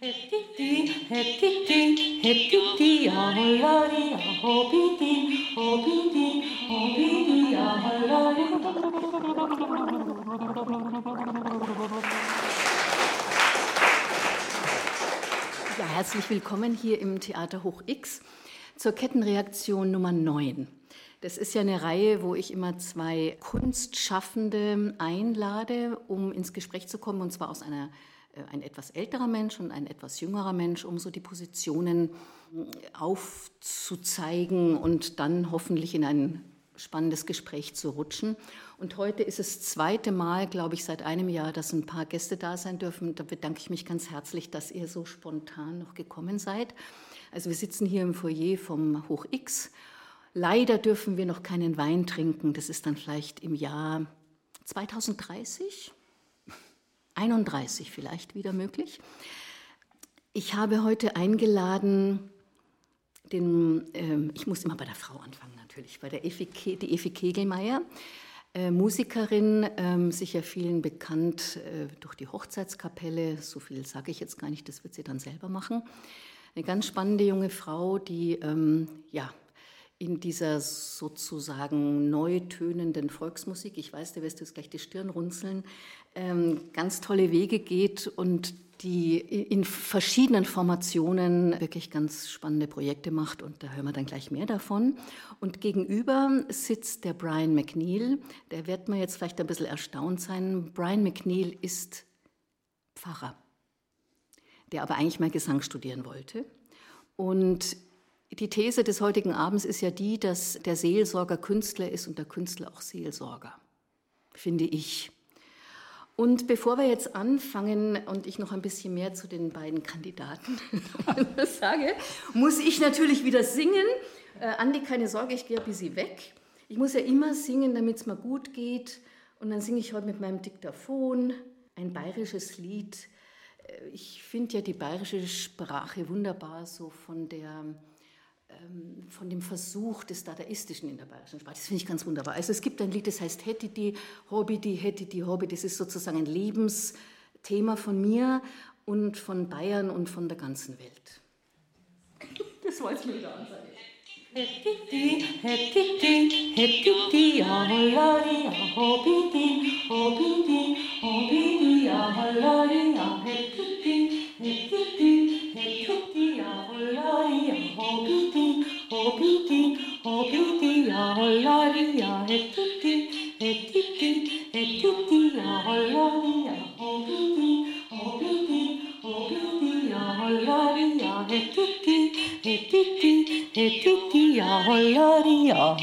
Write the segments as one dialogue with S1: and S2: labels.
S1: Ja, herzlich willkommen hier im Theater Hoch X zur Kettenreaktion Nummer 9. Das ist ja eine Reihe, wo ich immer zwei Kunstschaffende einlade, um ins Gespräch zu kommen, und zwar aus einer ein etwas älterer Mensch und ein etwas jüngerer Mensch, um so die Positionen äh, aufzuzeigen und dann hoffentlich in ein spannendes Gespräch zu rutschen. Und heute ist das zweite Mal, glaube ich, seit einem Jahr, dass ein paar Gäste da sein dürfen. Da bedanke ich mich ganz herzlich, dass ihr so spontan noch gekommen seid. Also wir sitzen hier im Foyer vom Hoch X. Leider dürfen wir noch keinen Wein trinken. Das ist dann vielleicht im Jahr 2030. 31 vielleicht wieder möglich. Ich habe heute eingeladen, den, äh, ich muss immer bei der Frau anfangen natürlich, bei der Effi, die Effi Kegelmeier, äh, Musikerin, äh, sicher vielen bekannt äh, durch die Hochzeitskapelle, so viel sage ich jetzt gar nicht, das wird sie dann selber machen. Eine ganz spannende junge Frau, die ähm, ja, in dieser sozusagen neu tönenden Volksmusik, ich weiß, du wirst jetzt gleich die Stirn runzeln, ähm, ganz tolle Wege geht und die in verschiedenen Formationen wirklich ganz spannende Projekte macht und da hören wir dann gleich mehr davon. Und gegenüber sitzt der Brian McNeil, der wird mir jetzt vielleicht ein bisschen erstaunt sein. Brian McNeil ist Pfarrer, der aber eigentlich mal Gesang studieren wollte. Und die These des heutigen Abends ist ja die, dass der Seelsorger Künstler ist und der Künstler auch Seelsorger, finde ich. Und bevor wir jetzt anfangen und ich noch ein bisschen mehr zu den beiden Kandidaten sage, muss ich natürlich wieder singen. Äh, Andi, keine Sorge, ich gehe ein bisschen weg. Ich muss ja immer singen, damit es mir gut geht. Und dann singe ich heute mit meinem Diktaphon ein bayerisches Lied. Äh, ich finde ja die bayerische Sprache wunderbar, so von der von dem Versuch des Dadaistischen in der bayerischen Sprache. Das finde ich ganz wunderbar. Also es gibt ein Lied, das heißt Hätti die Hobby, die Hätti die Hobby. Das ist sozusagen ein Lebensthema von mir und von Bayern und von der ganzen Welt. Das war jetzt wieder an. Hätti hätti die, hätti die, ja holla ja hobby die,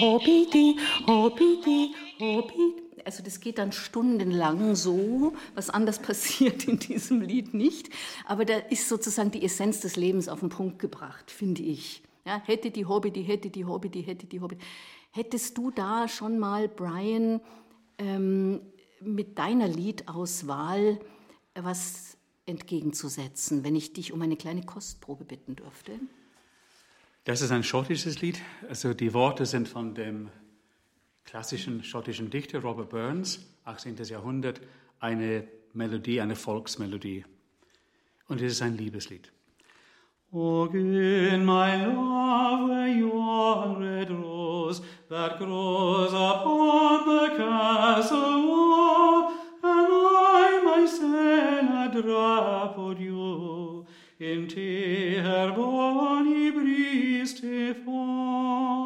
S1: hobby die, hobby Also das geht dann stundenlang so, was anders passiert in diesem Lied nicht. Aber da ist sozusagen die Essenz des Lebens auf den Punkt gebracht, finde ich. Ja, hätte die Hobby, die hätte die Hobby, die hätte die Hobby. Hättest du da schon mal, Brian, ähm, mit deiner Liedauswahl was entgegenzusetzen, wenn ich dich um eine kleine Kostprobe bitten dürfte?
S2: Das ist ein schottisches Lied. Also die Worte sind von dem klassischen schottischen Dichter Robert Burns, 18. Jahrhundert, eine Melodie, eine Volksmelodie. Und es ist ein Liebeslied. O good, my love, yon red rose that grows upon the castle wall, and I myself a drop of you into her bonny breast fall.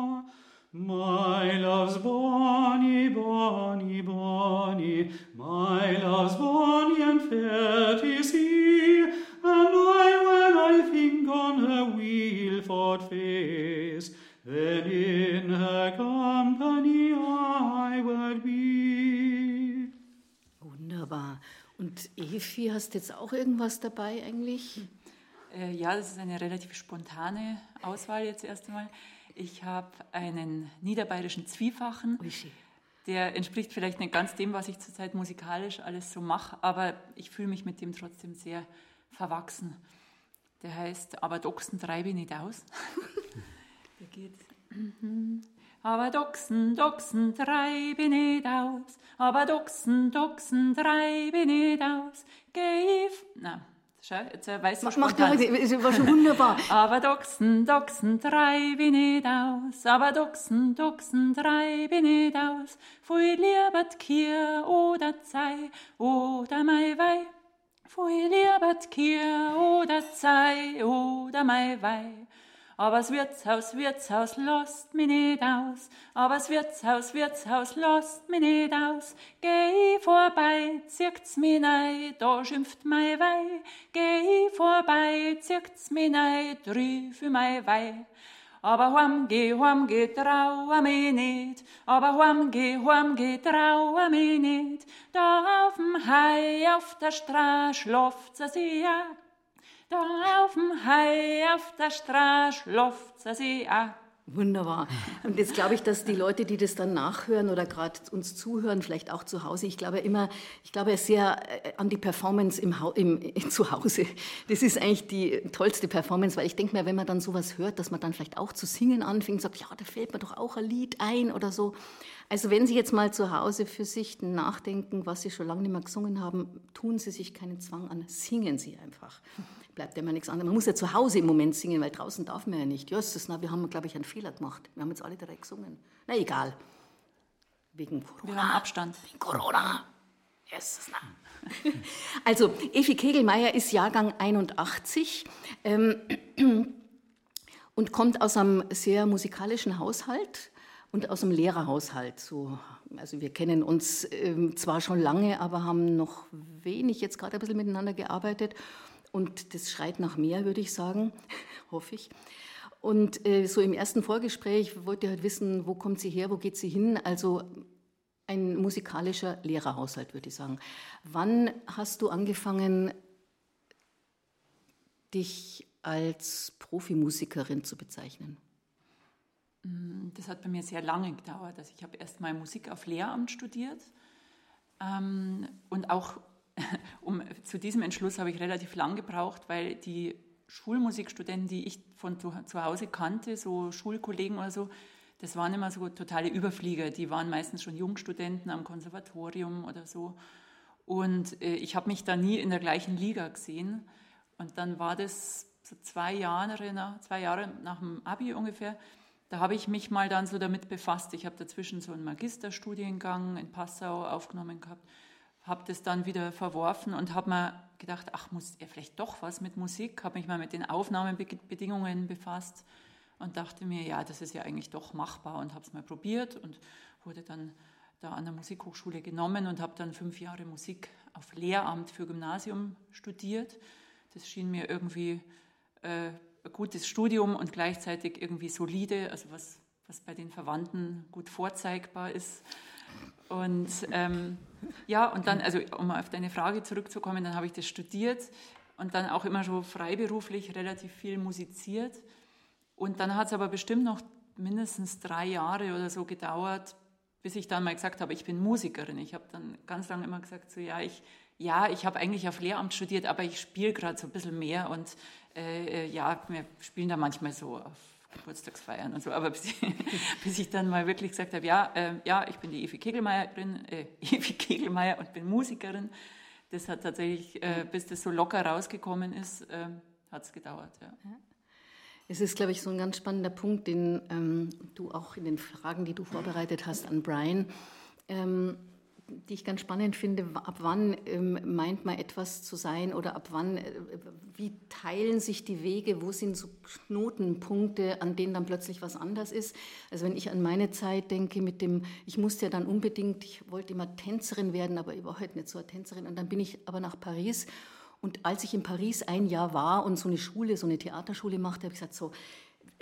S2: My love's bonny, bonny, bonny, my love's bonny and fair to see, and I, when I think on her wheelford face, then in her company I would be.
S1: Wunderbar. Und Efi, hast du jetzt auch irgendwas dabei eigentlich?
S3: Äh, ja, das ist eine relativ spontane Auswahl jetzt erst einmal. Ich habe einen niederbayerischen Zwiefachen. Der entspricht vielleicht nicht ganz dem, was ich zurzeit musikalisch alles so mache, aber ich fühle mich mit dem trotzdem sehr verwachsen. Der heißt Aber Doxen treibe ich nicht aus. der geht. Aber Doxen, Doxen treibe ich nicht aus. Aber Doxen, Doxen treibe ich nicht aus. Geh, na, Schau, jetzt äh, weißt du
S1: Mach, mach es war schon wunderbar.
S3: aber Doxen, Doxen, drei bin ich aus, aber Doxen, Doxen, drei bin ich aus. Fui liebet Kier oder Zei oder Mai Wei. Fui liebet Kier oder Zei oder Mai Wei. Aber das Wirtshaus, Wirtshaus, lasst mich nicht aus. Aber das Wirtshaus, Wirtshaus, lasst mich nicht aus. Geh vorbei, zirkt's mich nei, da schimpft mei Wei. Geh vorbei, zirkt's mich nei, drüf mei Wei. Aber huam geh, huam geh, trau mich nicht. Aber huam geh, huam geh, trau mich nicht. Da auf'm Hai auf der Straße läuft sie ja. Da auf'm Hai auf der Straße läuft sie auch.
S1: Wunderbar. Und jetzt glaube ich, dass die Leute, die das dann nachhören oder gerade uns zuhören, vielleicht auch zu Hause, ich glaube immer, ich glaube sehr äh, an die Performance im, im, im Zuhause. Das ist eigentlich die tollste Performance, weil ich denke mir, wenn man dann sowas hört, dass man dann vielleicht auch zu singen anfängt, sagt, ja, da fällt mir doch auch ein Lied ein oder so. Also wenn Sie jetzt mal zu Hause für sich nachdenken, was Sie schon lange nicht mehr gesungen haben, tun Sie sich keinen Zwang an, singen Sie einfach bleibt immer nichts anderes. Man muss ja zu Hause im Moment singen, weil draußen darf man ja nicht. Justus, na, wir haben, glaube ich, einen Fehler gemacht. Wir haben jetzt alle direkt gesungen. Na, egal. Wegen Corona.
S3: Wir haben Abstand.
S1: Wegen Corona. Justus, na. Also, Effi Kegelmeier ist Jahrgang 81 ähm, und kommt aus einem sehr musikalischen Haushalt und aus einem Lehrerhaushalt. So, also wir kennen uns ähm, zwar schon lange, aber haben noch wenig jetzt gerade ein bisschen miteinander gearbeitet. Und das schreit nach mehr, würde ich sagen, hoffe ich. Und äh, so im ersten Vorgespräch wollte ich halt wissen, wo kommt sie her, wo geht sie hin? Also ein musikalischer Lehrerhaushalt, würde ich sagen. Wann hast du angefangen, dich als Profimusikerin zu bezeichnen?
S3: Mm, das hat bei mir sehr lange gedauert. Also ich habe erst mal Musik auf Lehramt studiert ähm, und auch um, zu diesem Entschluss habe ich relativ lang gebraucht, weil die Schulmusikstudenten, die ich von zu, zu Hause kannte, so Schulkollegen oder so, das waren immer so totale Überflieger. Die waren meistens schon Jungstudenten am Konservatorium oder so. Und äh, ich habe mich da nie in der gleichen Liga gesehen. Und dann war das so zwei Jahre, nach, zwei Jahre nach dem Abi ungefähr. Da habe ich mich mal dann so damit befasst. Ich habe dazwischen so einen Magisterstudiengang in Passau aufgenommen gehabt habe das dann wieder verworfen und habe mir gedacht, ach, muss er vielleicht doch was mit Musik? Habe mich mal mit den Aufnahmebedingungen befasst und dachte mir, ja, das ist ja eigentlich doch machbar und habe es mal probiert und wurde dann da an der Musikhochschule genommen und habe dann fünf Jahre Musik auf Lehramt für Gymnasium studiert. Das schien mir irgendwie äh, ein gutes Studium und gleichzeitig irgendwie solide, also was, was bei den Verwandten gut vorzeigbar ist. Und ähm, ja, und dann, also um auf deine Frage zurückzukommen, dann habe ich das studiert und dann auch immer so freiberuflich relativ viel musiziert. Und dann hat es aber bestimmt noch mindestens drei Jahre oder so gedauert, bis ich dann mal gesagt habe, ich bin Musikerin. Ich habe dann ganz lange immer gesagt, so ja, ich, ja, ich habe eigentlich auf Lehramt studiert, aber ich spiele gerade so ein bisschen mehr und äh, äh ja, wir spielen da manchmal so auf Geburtstagsfeiern und so. Aber bis ich, bis ich dann mal wirklich gesagt habe, ja, äh, ja, ich bin die Evi Kegelmeierin, äh, Evi Kegelmeier und bin Musikerin. Das hat tatsächlich, äh, bis das so locker rausgekommen ist, äh, hat es gedauert. Ja.
S1: Es ist, glaube ich, so ein ganz spannender Punkt, den ähm, du auch in den Fragen, die du vorbereitet hast an Brian, ähm, die ich ganz spannend finde, ab wann ähm, meint man etwas zu sein oder ab wann, äh, wie teilen sich die Wege, wo sind so Knotenpunkte, an denen dann plötzlich was anders ist. Also wenn ich an meine Zeit denke mit dem, ich musste ja dann unbedingt, ich wollte immer Tänzerin werden, aber ich war heute nicht so eine Tänzerin und dann bin ich aber nach Paris und als ich in Paris ein Jahr war und so eine Schule, so eine Theaterschule machte, habe ich gesagt, so,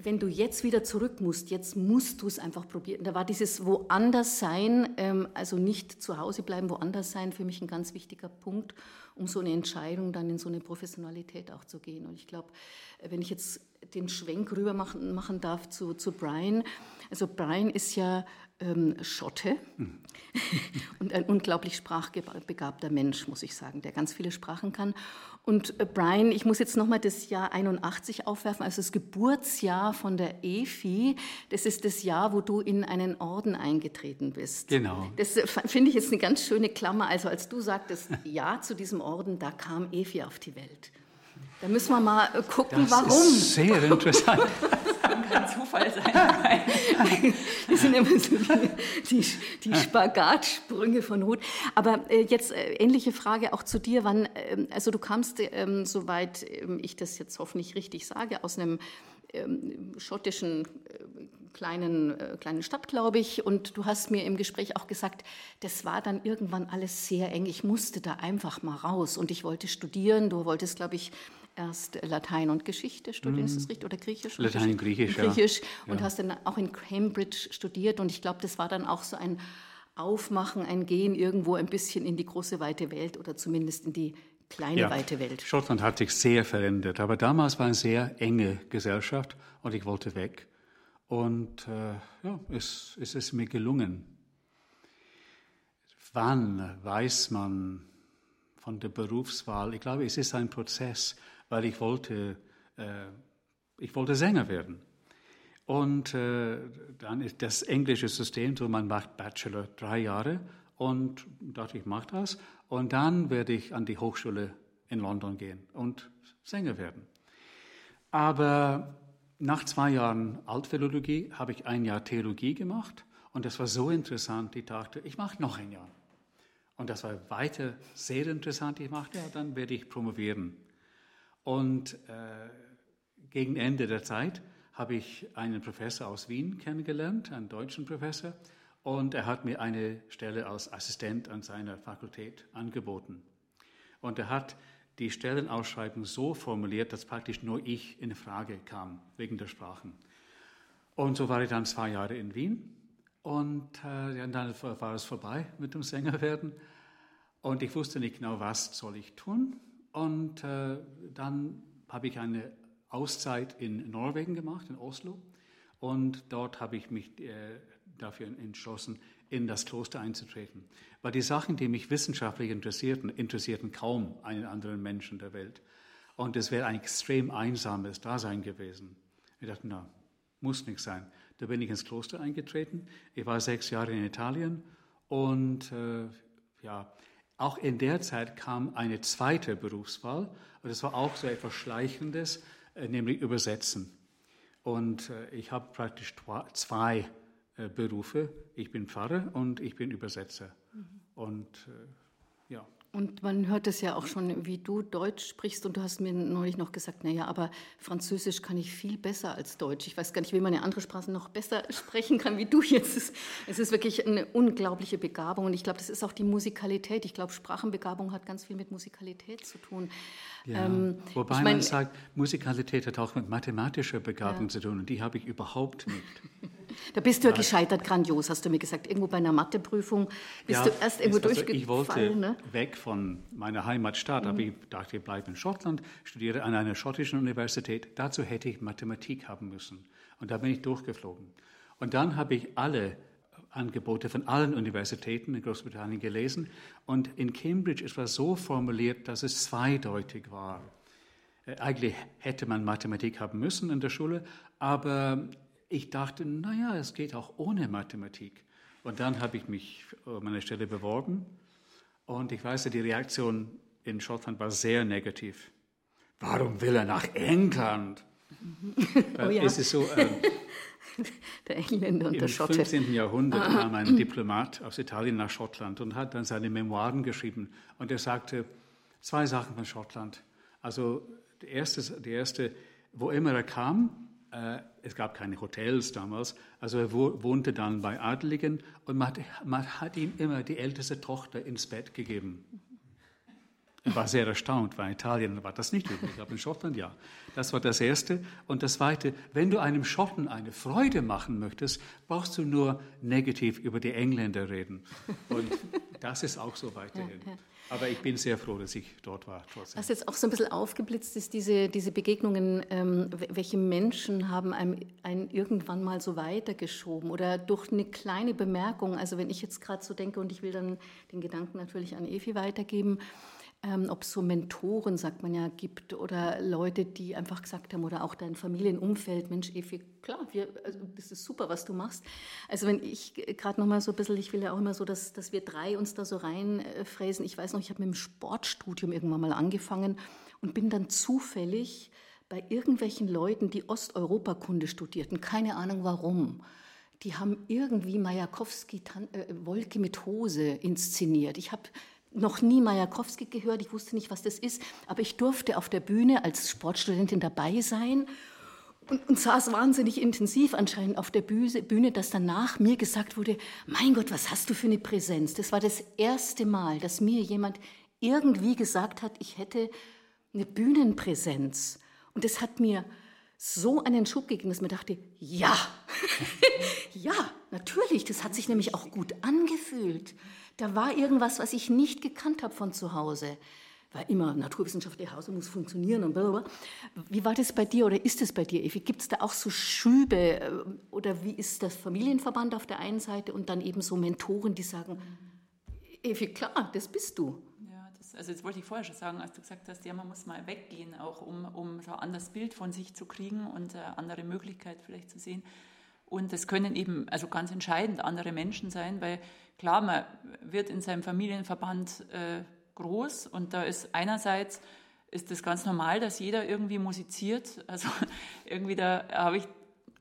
S1: wenn du jetzt wieder zurück musst, jetzt musst du es einfach probieren. Da war dieses woanders sein, ähm, also nicht zu Hause bleiben, woanders sein, für mich ein ganz wichtiger Punkt, um so eine Entscheidung dann in so eine Professionalität auch zu gehen. Und ich glaube, äh, wenn ich jetzt den Schwenk rüber machen, machen darf zu, zu Brian, also Brian ist ja ähm, Schotte mhm. und ein unglaublich sprachbegabter Mensch, muss ich sagen, der ganz viele Sprachen kann. Und äh, Brian, ich muss jetzt nochmal das Jahr 81 aufwerfen, also das Geburtsjahr von der Efi. Das ist das Jahr, wo du in einen Orden eingetreten bist.
S2: Genau.
S1: Das äh, finde ich jetzt eine ganz schöne Klammer. Also als du sagtest Ja zu diesem Orden, da kam Efi auf die Welt. Da müssen wir mal äh, gucken,
S2: das
S1: warum.
S2: Ist sehr interessant.
S3: Kein Zufall sein.
S1: das sind immer so die, die, die Spagatsprünge von Hut. Aber äh, jetzt äh, ähnliche Frage auch zu dir. Wann, äh, also du kamst, ähm, soweit ähm, ich das jetzt hoffentlich richtig sage, aus einem ähm, schottischen äh, kleinen, äh, kleinen Stadt, glaube ich. Und du hast mir im Gespräch auch gesagt, das war dann irgendwann alles sehr eng. Ich musste da einfach mal raus und ich wollte studieren. Du wolltest, glaube ich, erst Latein und Geschichte studieren, ist das richtig? Oder Griechisch?
S2: Latein und Griechisch,
S1: Griechisch
S2: ja.
S1: und hast dann auch in Cambridge studiert. Und ich glaube, das war dann auch so ein Aufmachen, ein Gehen irgendwo ein bisschen in die große weite Welt oder zumindest in die kleine ja. weite Welt.
S2: Schottland hat sich sehr verändert, aber damals war eine sehr enge Gesellschaft und ich wollte weg. Und äh, ja, es, es ist mir gelungen. Wann weiß man von der Berufswahl? Ich glaube, es ist ein Prozess, weil ich wollte, äh, ich wollte Sänger werden. Und äh, dann ist das englische System so, man macht Bachelor drei Jahre und dachte, ich mache das. Und dann werde ich an die Hochschule in London gehen und Sänger werden. Aber nach zwei Jahren Altphilologie habe ich ein Jahr Theologie gemacht und das war so interessant, ich dachte, ich mache noch ein Jahr. Und das war weiter sehr interessant. Ich dachte, ja, dann werde ich promovieren. Und äh, gegen Ende der Zeit habe ich einen Professor aus Wien kennengelernt, einen deutschen Professor, und er hat mir eine Stelle als Assistent an seiner Fakultät angeboten. Und er hat die Stellenausschreibung so formuliert, dass praktisch nur ich in Frage kam, wegen der Sprachen. Und so war ich dann zwei Jahre in Wien und äh, dann war es vorbei mit dem Sängerwerden. Und ich wusste nicht genau, was soll ich tun. Und äh, dann habe ich eine Auszeit in Norwegen gemacht, in Oslo. Und dort habe ich mich äh, dafür entschlossen, in das Kloster einzutreten. Weil die Sachen, die mich wissenschaftlich interessierten, interessierten kaum einen anderen Menschen der Welt. Und es wäre ein extrem einsames Dasein gewesen. Ich dachte, na, muss nicht sein. Da bin ich ins Kloster eingetreten. Ich war sechs Jahre in Italien und äh, ja, auch in der Zeit kam eine zweite Berufswahl und das war auch so etwas Schleichendes, äh, nämlich Übersetzen. Und äh, ich habe praktisch zwei äh, Berufe. Ich bin Pfarrer und ich bin Übersetzer. Mhm. Und ja.
S1: Und man hört es ja auch schon, wie du Deutsch sprichst. Und du hast mir neulich noch gesagt, naja, aber Französisch kann ich viel besser als Deutsch. Ich weiß gar nicht, wie man eine andere Sprache noch besser sprechen kann wie du jetzt. Es ist wirklich eine unglaubliche Begabung. Und ich glaube, das ist auch die Musikalität. Ich glaube, Sprachenbegabung hat ganz viel mit Musikalität zu tun.
S2: Ja, ähm, wobei ich mein, man sagt, Musikalität hat auch mit mathematischer Begabung ja. zu tun. Und die habe ich überhaupt nicht.
S1: Da bist du ja gescheitert, grandios, hast du mir gesagt. Irgendwo bei einer Matheprüfung bist ja, du erst irgendwo also durchgefallen.
S2: Ich wollte ne? weg von meiner Heimatstadt, mhm. aber ich dachte, ich bleibe in Schottland, studiere an einer schottischen Universität. Dazu hätte ich Mathematik haben müssen. Und da bin ich durchgeflogen. Und dann habe ich alle Angebote von allen Universitäten in Großbritannien gelesen. Und in Cambridge ist es so formuliert, dass es zweideutig war. Äh, eigentlich hätte man Mathematik haben müssen in der Schule, aber ich dachte, naja, es geht auch ohne Mathematik. Und dann habe ich mich um eine Stelle beworben und ich weiß, die Reaktion in Schottland war sehr negativ. Warum will er nach England?
S1: Oh ja.
S2: Es ist so, äh,
S1: der Engländer und
S2: Im
S1: der Schotte.
S2: Im 15. Jahrhundert kam ein Diplomat aus Italien nach Schottland und hat dann seine Memoiren geschrieben. Und er sagte zwei Sachen von Schottland. Also die erste, die erste wo immer er kam, äh, es gab keine Hotels damals, also er wohnte dann bei Adligen und man hat, man hat ihm immer die älteste Tochter ins Bett gegeben. Er war sehr erstaunt, weil in Italien war das nicht üblich, aber in Schottland ja. Das war das Erste. Und das Zweite, wenn du einem Schotten eine Freude machen möchtest, brauchst du nur negativ über die Engländer reden. Und das ist auch so weiterhin. Ja, ja. Aber ich bin sehr froh, dass ich dort war.
S1: Trotzdem. Was jetzt auch so ein bisschen aufgeblitzt ist, diese, diese Begegnungen, ähm, welche Menschen haben einem, einen irgendwann mal so weitergeschoben oder durch eine kleine Bemerkung, also wenn ich jetzt gerade so denke und ich will dann den Gedanken natürlich an Evi weitergeben, ähm, ob es so Mentoren, sagt man ja, gibt oder Leute, die einfach gesagt haben oder auch dein Familienumfeld, Mensch, Evi, klar, wir, also das ist super, was du machst. Also wenn ich gerade noch mal so ein bisschen, ich will ja auch immer so, dass, dass wir drei uns da so reinfräsen. Ich weiß noch, ich habe mit dem Sportstudium irgendwann mal angefangen und bin dann zufällig bei irgendwelchen Leuten, die Osteuropakunde studierten, keine Ahnung warum. Die haben irgendwie Majakowski äh, Wolke mit Hose inszeniert. Ich habe noch nie Majakowski gehört, ich wusste nicht, was das ist, aber ich durfte auf der Bühne als Sportstudentin dabei sein und, und saß wahnsinnig intensiv anscheinend auf der Bühne, dass danach mir gesagt wurde, mein Gott, was hast du für eine Präsenz? Das war das erste Mal, dass mir jemand irgendwie gesagt hat, ich hätte eine Bühnenpräsenz. Und das hat mir so einen Schub gegeben, dass man dachte, ja, ja, natürlich, das hat sich nämlich auch gut angefühlt. Da war irgendwas, was ich nicht gekannt habe von zu Hause. War immer naturwissenschaftliche Hause muss funktionieren und blablabla. Wie war das bei dir oder ist es bei dir, Evi? Gibt es da auch so Schübe äh, oder wie ist das Familienverband auf der einen Seite und dann eben so Mentoren, die sagen, Evi, klar, das bist du.
S3: Ja, also das wollte ich vorher schon sagen, als du gesagt hast, ja, man muss mal weggehen, auch um, um so ein anderes Bild von sich zu kriegen und eine andere Möglichkeit vielleicht zu sehen. Und das können eben also ganz entscheidend andere Menschen sein, weil klar, man wird in seinem Familienverband äh, groß und da ist einerseits ist das ganz normal, dass jeder irgendwie musiziert. Also irgendwie da habe ich,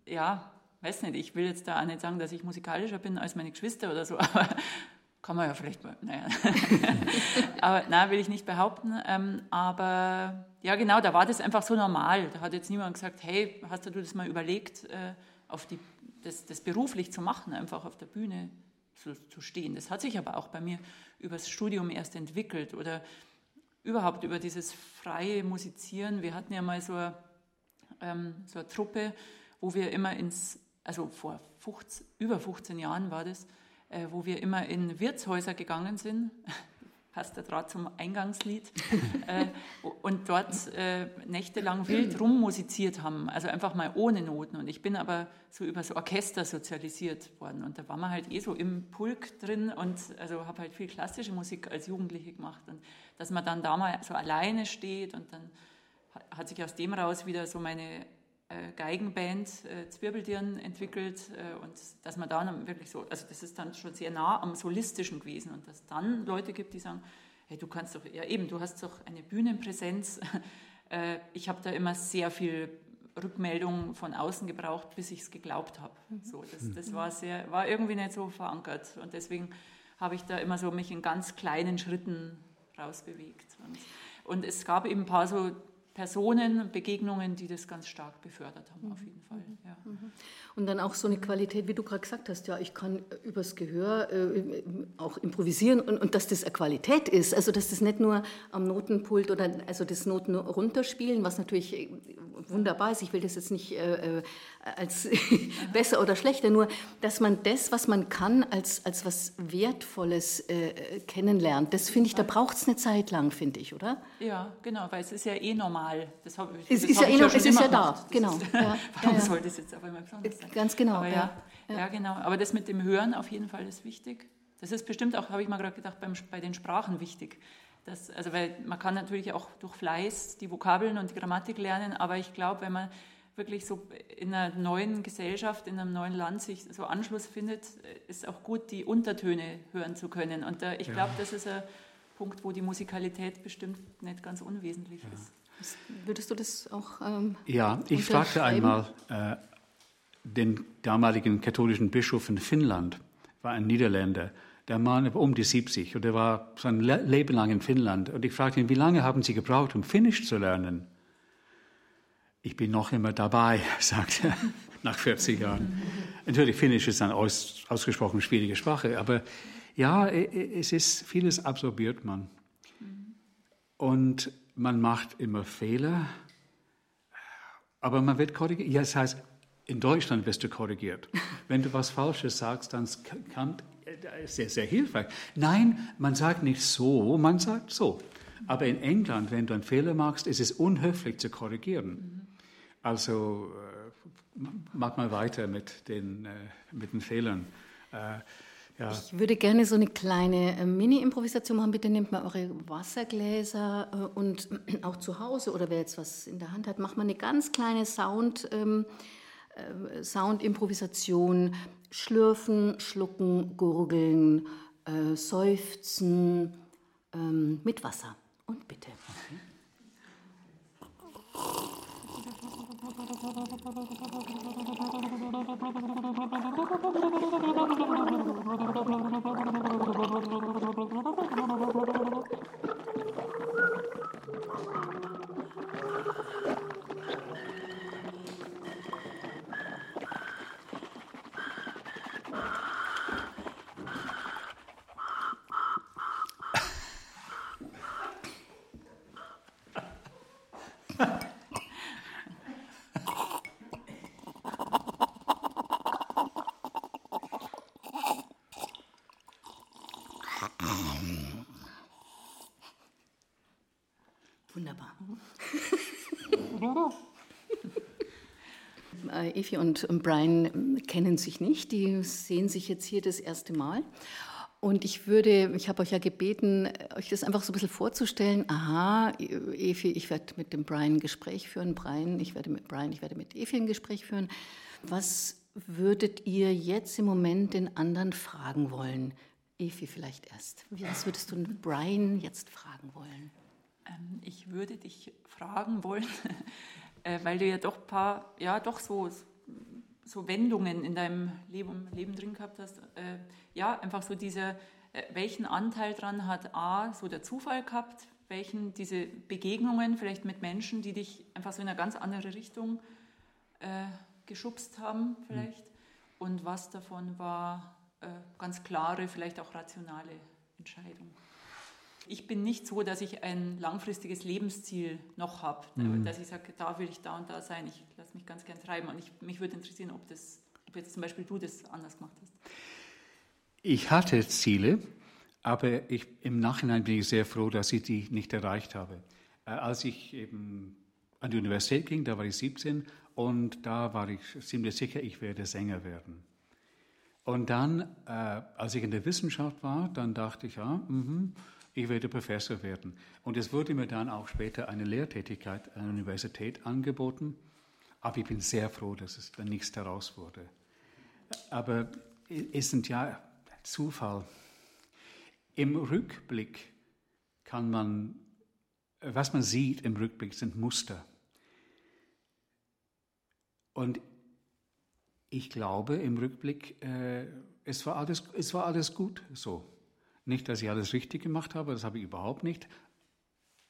S3: ja, weiß nicht, ich will jetzt da auch nicht sagen, dass ich musikalischer bin als meine Geschwister oder so, aber kann man ja vielleicht mal, naja. aber nein, will ich nicht behaupten. Ähm, aber ja, genau, da war das einfach so normal. Da hat jetzt niemand gesagt, hey, hast du das mal überlegt, äh, auf die das, das beruflich zu machen, einfach auf der Bühne zu, stehen. Das hat sich aber auch bei mir übers Studium erst entwickelt oder überhaupt über dieses freie Musizieren. Wir hatten ja mal so eine, ähm, so eine Truppe, wo wir immer ins, also vor 15, über 15 Jahren war das, äh, wo wir immer in Wirtshäuser gegangen sind passt der Draht zum Eingangslied, äh, und dort äh, nächtelang wild rummusiziert haben, also einfach mal ohne Noten. Und ich bin aber so über so Orchester sozialisiert worden. Und da war man halt eh so im Pulk drin und also habe halt viel klassische Musik als Jugendliche gemacht. Und dass man dann da mal so alleine steht und dann hat sich aus dem raus wieder so meine Geigenband äh, Zwirbeldirn entwickelt äh, und dass man da dann wirklich so, also das ist dann schon sehr nah am Solistischen gewesen und dass dann Leute gibt, die sagen, hey, du kannst doch, ja eben, du hast doch eine Bühnenpräsenz. Äh, ich habe da immer sehr viel Rückmeldung von außen gebraucht, bis ich es geglaubt habe. Mhm. So, das, das war, sehr, war irgendwie nicht so verankert und deswegen habe ich da immer so mich in ganz kleinen Schritten rausbewegt. Und, und es gab eben ein paar so Personen, Begegnungen, die das ganz stark befördert haben, auf jeden Fall. Mhm. Ja.
S1: Und dann auch so eine Qualität, wie du gerade gesagt hast, ja, ich kann übers Gehör äh, auch improvisieren und, und, dass das eine Qualität ist, also dass das nicht nur am Notenpult oder also das Noten runterspielen, was natürlich äh, wunderbar ist, ich will das jetzt nicht äh, äh als besser oder schlechter, nur dass man das, was man kann, als, als was Wertvolles äh, kennenlernt, das finde ich, da braucht es eine Zeit lang, finde ich, oder?
S3: Ja, genau, weil es ist ja eh normal. Das
S1: hab, es das ist ja, eh, ja es ist ja da, genau.
S3: Ist, ja, warum ja, sollte es jetzt auf einmal besonders?
S1: Ganz genau.
S3: Aber ja, ja, genau. Aber das mit dem Hören auf jeden Fall ist wichtig. Das ist bestimmt auch, habe ich mal gerade gedacht, beim, bei den Sprachen wichtig. Das, also weil man kann natürlich auch durch Fleiß die Vokabeln und die Grammatik lernen, aber ich glaube, wenn man wirklich so in einer neuen Gesellschaft, in einem neuen Land sich so Anschluss findet, ist auch gut, die Untertöne hören zu können. Und da, ich ja. glaube, das ist ein Punkt, wo die Musikalität bestimmt nicht ganz unwesentlich ja. ist.
S1: Würdest du das auch ähm,
S2: Ja, ich fragte einmal äh, den damaligen katholischen Bischof in Finnland, war ein Niederländer, der Mann war um die 70 und er war sein Leben lang in Finnland. Und ich fragte ihn, wie lange haben Sie gebraucht, um Finnisch zu lernen? Ich bin noch immer dabei, sagt er, nach 40 Jahren. Natürlich, Finnisch ist eine aus, ausgesprochen schwierige Sprache, aber ja, es ist, vieles absorbiert man. Und man macht immer Fehler, aber man wird korrigiert. Ja, das heißt, in Deutschland wirst du korrigiert. Wenn du was Falsches sagst, dann kann, ist sehr, sehr hilfreich. Nein, man sagt nicht so, man sagt so. Aber in England, wenn du einen Fehler machst, ist es unhöflich zu korrigieren. Also äh, mach mal weiter mit den, äh, mit den Fehlern. Äh,
S1: ja. Ich würde gerne so eine kleine äh, Mini-Improvisation machen. Bitte nehmt mal eure Wassergläser äh, und auch zu Hause oder wer jetzt was in der Hand hat, macht mal eine ganz kleine Sound. Ähm, äh, Soundimprovisation, Schlürfen, Schlucken, Gurgeln, äh, Seufzen ähm, mit Wasser. Und bitte. Okay. Evi und Brian kennen sich nicht, die sehen sich jetzt hier das erste Mal. Und ich würde, ich habe euch ja gebeten, euch das einfach so ein bisschen vorzustellen. Aha, Evi, ich werde mit dem Brian ein Gespräch führen. Brian, ich werde mit Brian, ich werde mit Evi ein Gespräch führen. Was würdet ihr jetzt im Moment den anderen fragen wollen? Evi vielleicht erst. Was würdest du Brian jetzt fragen wollen?
S3: Ähm, ich würde dich fragen wollen, äh, weil du ja doch paar, ja doch so so Wendungen in deinem Leben, Leben drin gehabt hast. Äh, ja, einfach so diese, äh, welchen Anteil dran hat A, so der Zufall gehabt, welchen diese Begegnungen vielleicht mit Menschen, die dich einfach so in eine ganz andere Richtung äh, geschubst haben vielleicht mhm. und was davon war äh, ganz klare, vielleicht auch rationale Entscheidung ich bin nicht so, dass ich ein langfristiges Lebensziel noch habe, mhm. dass ich sage, da will ich da und da sein. Ich lasse mich ganz gern treiben und ich, mich würde interessieren, ob, das, ob jetzt zum Beispiel du das anders gemacht hast.
S2: Ich hatte Ziele, aber ich, im Nachhinein bin ich sehr froh, dass ich die nicht erreicht habe. Äh, als ich eben an die Universität ging, da war ich 17 und da war ich ziemlich sicher, ich werde Sänger werden. Und dann, äh, als ich in der Wissenschaft war, dann dachte ich, ja, mhm, ich werde Professor werden. Und es wurde mir dann auch später eine Lehrtätigkeit an der Universität angeboten. Aber ich bin sehr froh, dass es dann nichts daraus wurde. Aber es sind ja Zufall. Im Rückblick kann man, was man sieht im Rückblick sind Muster. Und ich glaube im Rückblick, äh, es, war alles, es war alles gut so. Nicht, dass ich alles richtig gemacht habe, das habe ich überhaupt nicht.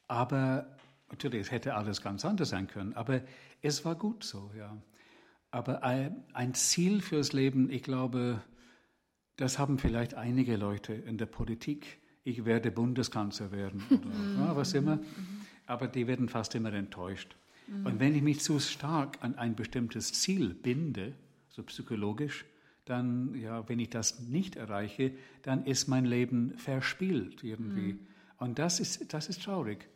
S2: Aber natürlich, es hätte alles ganz anders sein können. Aber es war gut so, ja. Aber ein Ziel fürs Leben, ich glaube, das haben vielleicht einige Leute in der Politik. Ich werde Bundeskanzler werden oder ja, was immer. Aber die werden fast immer enttäuscht. Und wenn ich mich zu stark an ein bestimmtes Ziel binde, so psychologisch, dann, ja, wenn ich das nicht erreiche, dann ist mein Leben verspielt irgendwie. Mhm. Und das ist, das ist traurig,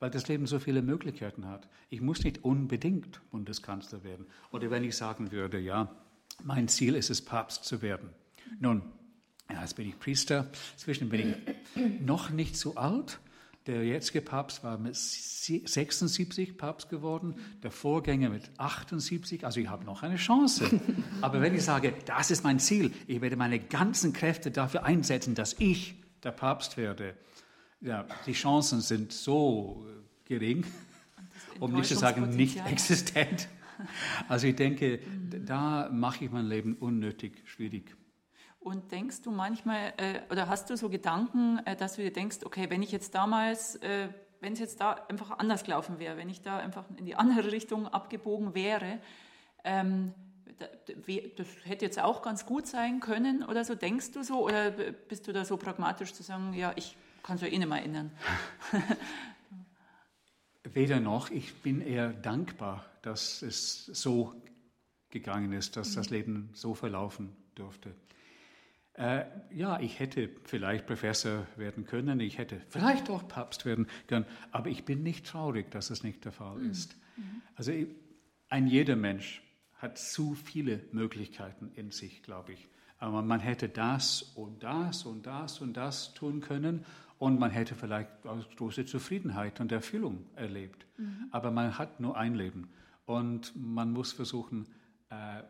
S2: weil das Leben so viele Möglichkeiten hat. Ich muss nicht unbedingt Bundeskanzler werden. Oder wenn ich sagen würde, ja, mein Ziel ist es, Papst zu werden. Nun, ja, jetzt bin ich Priester, inzwischen bin ich noch nicht so alt, der jetzige Papst war mit 76 Papst geworden, der Vorgänger mit 78, also ich habe noch eine Chance. Aber wenn ich sage, das ist mein Ziel, ich werde meine ganzen Kräfte dafür einsetzen, dass ich der Papst werde, ja, die Chancen sind so gering, um nicht zu sagen nicht existent. Also ich denke, da mache ich mein Leben unnötig schwierig.
S3: Und denkst du manchmal, äh, oder hast du so Gedanken, äh, dass du dir denkst, okay, wenn ich jetzt damals, äh, wenn es jetzt da einfach anders gelaufen wäre, wenn ich da einfach in die andere Richtung abgebogen wäre, ähm, das hätte jetzt auch ganz gut sein können oder so, denkst du so? Oder bist du da so pragmatisch zu sagen, ja, ich kann es ja eh nicht mehr erinnern?
S2: Weder noch. Ich bin eher dankbar, dass es so gegangen ist, dass das mhm. Leben so verlaufen durfte. Äh, ja, ich hätte vielleicht Professor werden können, ich hätte vielleicht auch Papst werden können, aber ich bin nicht traurig, dass es nicht der Fall mhm. ist. Mhm. Also ein jeder Mensch hat zu viele Möglichkeiten in sich, glaube ich. Aber man hätte das und das und das und das tun können und man hätte vielleicht große Zufriedenheit und Erfüllung erlebt. Mhm. Aber man hat nur ein Leben und man muss versuchen, äh,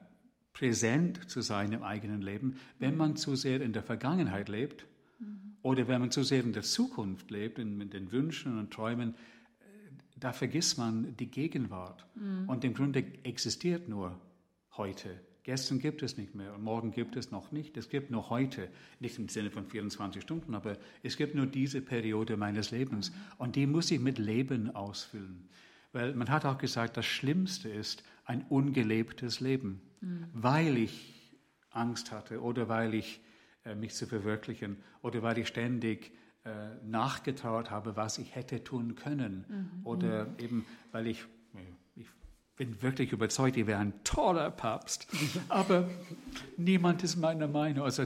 S2: präsent zu sein im eigenen Leben, wenn man zu sehr in der Vergangenheit lebt mhm. oder wenn man zu sehr in der Zukunft lebt, in, in den Wünschen und Träumen, äh, da vergisst man die Gegenwart. Mhm. Und im Grunde existiert nur heute. Gestern gibt es nicht mehr und morgen gibt es noch nicht. Es gibt nur heute, nicht im Sinne von 24 Stunden, aber es gibt nur diese Periode meines Lebens mhm. und die muss ich mit Leben ausfüllen. Weil man hat auch gesagt, das Schlimmste ist ein ungelebtes Leben mhm. weil ich Angst hatte oder weil ich äh, mich zu verwirklichen oder weil ich ständig äh, nachgetraut habe, was ich hätte tun können mhm. oder eben weil ich, ich bin wirklich überzeugt, ich wäre ein toller Papst. Aber niemand ist meiner Meinung. Also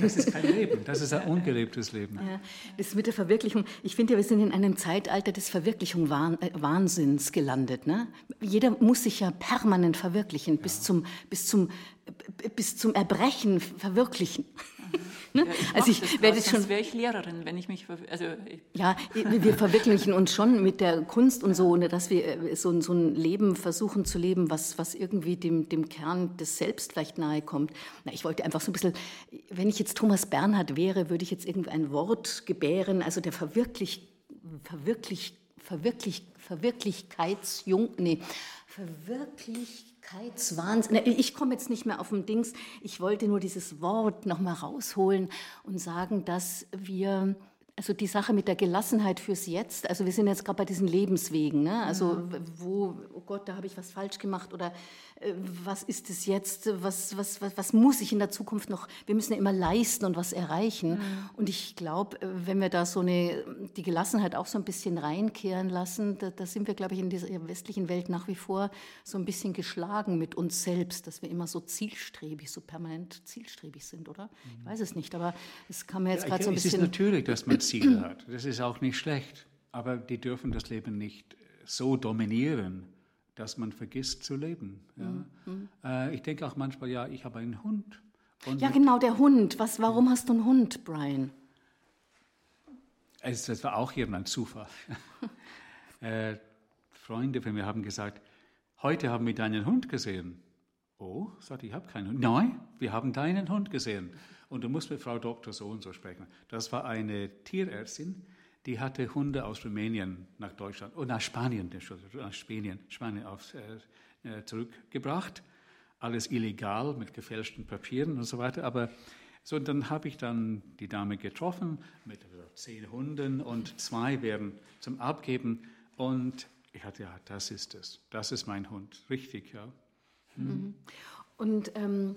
S2: das ist kein Leben, das ist ein ungelebtes Leben. Ja,
S1: das mit der Verwirklichung. Ich finde ja, wir sind in einem Zeitalter des Verwirklichung äh, Wahnsinns gelandet. Ne? Jeder muss sich ja permanent verwirklichen, ja. bis, zum, bis, zum, bis zum Erbrechen verwirklichen.
S3: Ne? Ja, ich also ich werde jetzt schon wäre ich Lehrerin, wenn ich mich also
S1: ich ja, wir verwirklichen uns schon mit der Kunst und so, ne, dass wir äh, so, so ein Leben versuchen zu leben, was, was irgendwie dem, dem Kern des Selbst vielleicht nahe kommt. Na, ich wollte einfach so ein bisschen, wenn ich jetzt Thomas Bernhard wäre, würde ich jetzt irgendein Wort gebären, also der verwirklich, verwirklich, verwirklich, Verwirklichkeitsjung, nee, verwirklich Wahnsinn. Ich komme jetzt nicht mehr auf den Dings. Ich wollte nur dieses Wort noch mal rausholen und sagen, dass wir also die Sache mit der Gelassenheit fürs Jetzt, also wir sind jetzt gerade bei diesen Lebenswegen, ne? also mhm. wo, oh Gott, da habe ich was falsch gemacht oder was ist es jetzt, was, was, was, was muss ich in der Zukunft noch, wir müssen ja immer leisten und was erreichen. Mhm. Und ich glaube, äh, wenn wir da so eine, die Gelassenheit auch so ein bisschen reinkehren lassen, da, da sind wir, glaube ich, in dieser westlichen Welt nach wie vor so ein bisschen geschlagen mit uns selbst, dass wir immer so zielstrebig, so permanent zielstrebig sind, oder? Mhm. Ich weiß es nicht, aber es kam mir jetzt ja, gerade so ein bisschen...
S2: Es ist natürlich, dass man Ziele hat, das ist auch nicht schlecht, aber die dürfen das Leben nicht so dominieren, dass man vergisst zu leben. Ja. Mhm. Äh, ich denke auch manchmal, ja, ich habe einen Hund.
S1: ja, genau, der Hund. Was, warum hast du einen Hund, Brian?
S2: Es, das war auch jemand Zufall. äh, Freunde von mir haben gesagt, heute haben wir deinen Hund gesehen. Oh, sagte ich, ich habe keinen Hund. Nein, wir haben deinen Hund gesehen. Und du musst mit Frau Doktor so und so sprechen. Das war eine Tierärztin, die hatte Hunde aus Rumänien nach Deutschland, oh, nach Spanien, nach Spanien, Spanien auf, äh, äh, zurückgebracht. Alles illegal mit gefälschten Papieren und so weiter. Aber so, dann habe ich dann die Dame getroffen mit zehn Hunden und zwei werden zum Abgeben. Und ich hatte, ja, das ist es. Das ist mein Hund. Richtig, ja.
S1: Hm. Und ähm,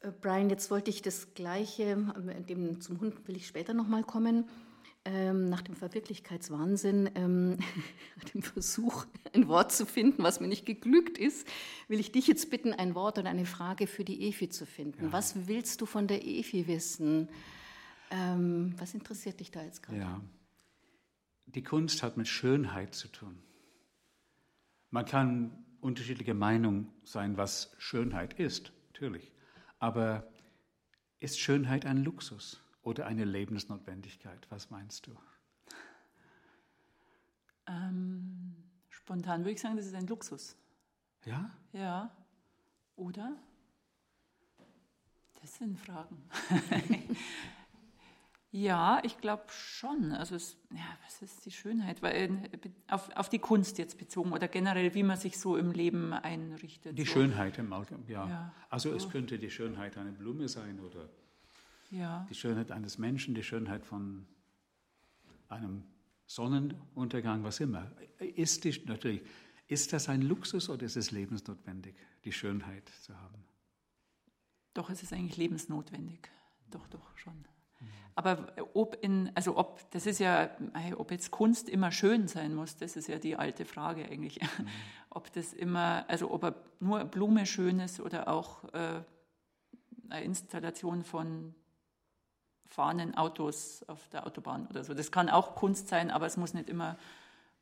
S1: äh, Brian, jetzt wollte ich das Gleiche, äh, dem, zum Hund will ich später nochmal kommen ähm, nach dem Verwirklichkeitswahnsinn, ähm, dem Versuch, ein Wort zu finden, was mir nicht geglückt ist, will ich dich jetzt bitten, ein Wort oder eine Frage für die Efi zu finden. Ja. Was willst du von der Efi wissen? Ähm, was interessiert dich da jetzt gerade?
S2: Ja. Die Kunst hat mit Schönheit zu tun. Man kann unterschiedliche Meinungen sein, was Schönheit ist, natürlich. Aber ist Schönheit ein Luxus? Oder eine Lebensnotwendigkeit? Was meinst du?
S3: Ähm, spontan würde ich sagen, das ist ein Luxus.
S2: Ja?
S3: Ja. Oder? Das sind Fragen. ja, ich glaube schon. Also es, ja, was ist die Schönheit? Weil, äh, auf, auf die Kunst jetzt bezogen oder generell, wie man sich so im Leben einrichtet.
S2: Die so. Schönheit im Alltag, ja. ja. Also so. es könnte die Schönheit einer Blume sein oder ja. Die Schönheit eines Menschen, die Schönheit von einem Sonnenuntergang, was immer. Ist die, natürlich, ist das ein Luxus oder ist es lebensnotwendig, die Schönheit zu haben?
S3: Doch, es ist eigentlich lebensnotwendig. Doch, doch, schon. Aber ob in, also ob, das ist ja, ob jetzt Kunst immer schön sein muss, das ist ja die alte Frage eigentlich. Mhm. ob das immer, also ob nur Blume schön ist oder auch äh, eine Installation von fahrenden Autos auf der Autobahn oder so. Das kann auch Kunst sein, aber es muss nicht immer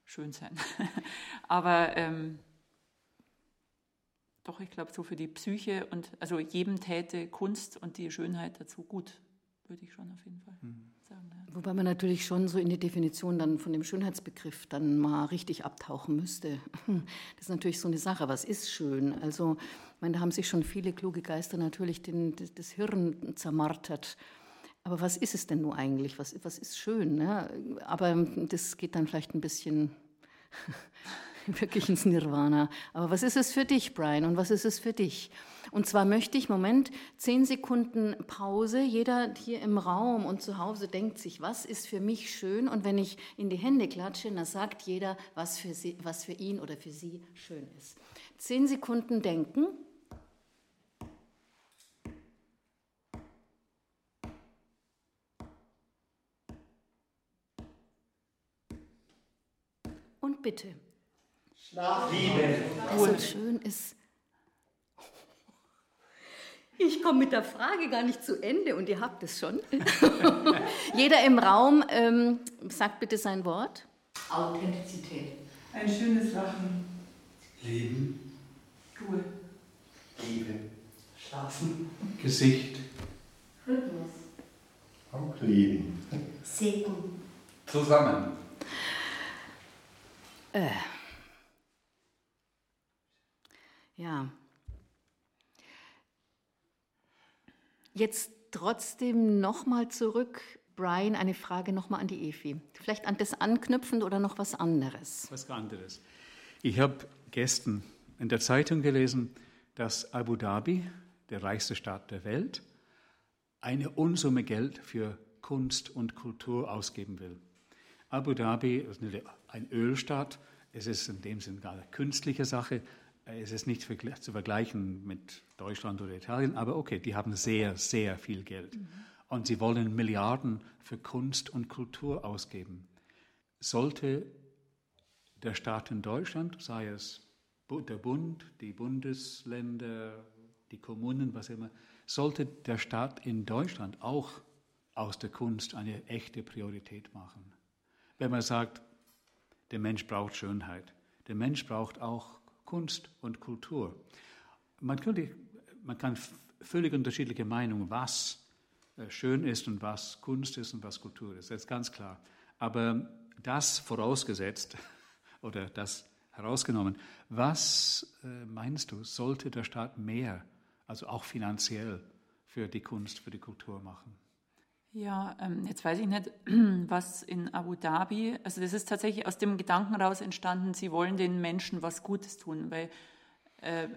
S3: schön sein. aber ähm, doch, ich glaube, so für die Psyche und also jedem täte Kunst und die Schönheit dazu gut, würde ich schon auf jeden Fall mhm. sagen.
S1: Ja. Wobei man natürlich schon so in die Definition dann von dem Schönheitsbegriff dann mal richtig abtauchen müsste. Das ist natürlich so eine Sache. Was ist schön? Also, ich meine, da haben sich schon viele kluge Geister natürlich den, das Hirn zermartert aber was ist es denn nun eigentlich? Was, was ist schön? Ne? Aber das geht dann vielleicht ein bisschen wirklich ins Nirvana. Aber was ist es für dich, Brian? Und was ist es für dich? Und zwar möchte ich, Moment, zehn Sekunden Pause. Jeder hier im Raum und zu Hause denkt sich, was ist für mich schön? Und wenn ich in die Hände klatsche, dann sagt jeder, was für, sie, was für ihn oder für sie schön ist. Zehn Sekunden denken. Und bitte. Schlafliebe. so schön ist. Ich komme mit der Frage gar nicht zu Ende und ihr habt es schon. Jeder im Raum ähm, sagt bitte sein Wort.
S4: Authentizität.
S3: Ein schönes Lachen.
S4: Leben.
S3: Ruhe.
S4: Liebe. Schlafen.
S2: Gesicht.
S5: Rhythmus.
S4: Auch Leben.
S5: Segen.
S4: Zusammen.
S1: Äh. Ja. Jetzt trotzdem nochmal zurück, Brian, eine Frage nochmal an die Efi. Vielleicht an das anknüpfend oder noch was anderes?
S2: Was anderes. Ich habe gestern in der Zeitung gelesen, dass Abu Dhabi, der reichste Staat der Welt, eine Unsumme Geld für Kunst und Kultur ausgeben will. Abu Dhabi ist ein Ölstaat. Es ist in dem Sinne gar eine künstliche Sache. Es ist nicht zu vergleichen mit Deutschland oder Italien, aber okay, die haben sehr, sehr viel Geld. Mhm. Und sie wollen Milliarden für Kunst und Kultur ausgeben. Sollte der Staat in Deutschland, sei es der Bund, die Bundesländer, die Kommunen, was immer, sollte der Staat in Deutschland auch aus der Kunst eine echte Priorität machen. Wenn man sagt, der Mensch braucht Schönheit, der Mensch braucht auch Kunst und Kultur. Man, könnte, man kann völlig unterschiedliche Meinungen, was äh, schön ist und was Kunst ist und was Kultur ist, das ist ganz klar. Aber das vorausgesetzt oder das herausgenommen, was äh, meinst du, sollte der Staat mehr, also auch finanziell, für die Kunst, für die Kultur machen?
S3: Ja, ähm, jetzt weiß ich nicht, was in Abu Dhabi, also das ist tatsächlich aus dem Gedanken raus entstanden, sie wollen den Menschen was Gutes tun, weil äh,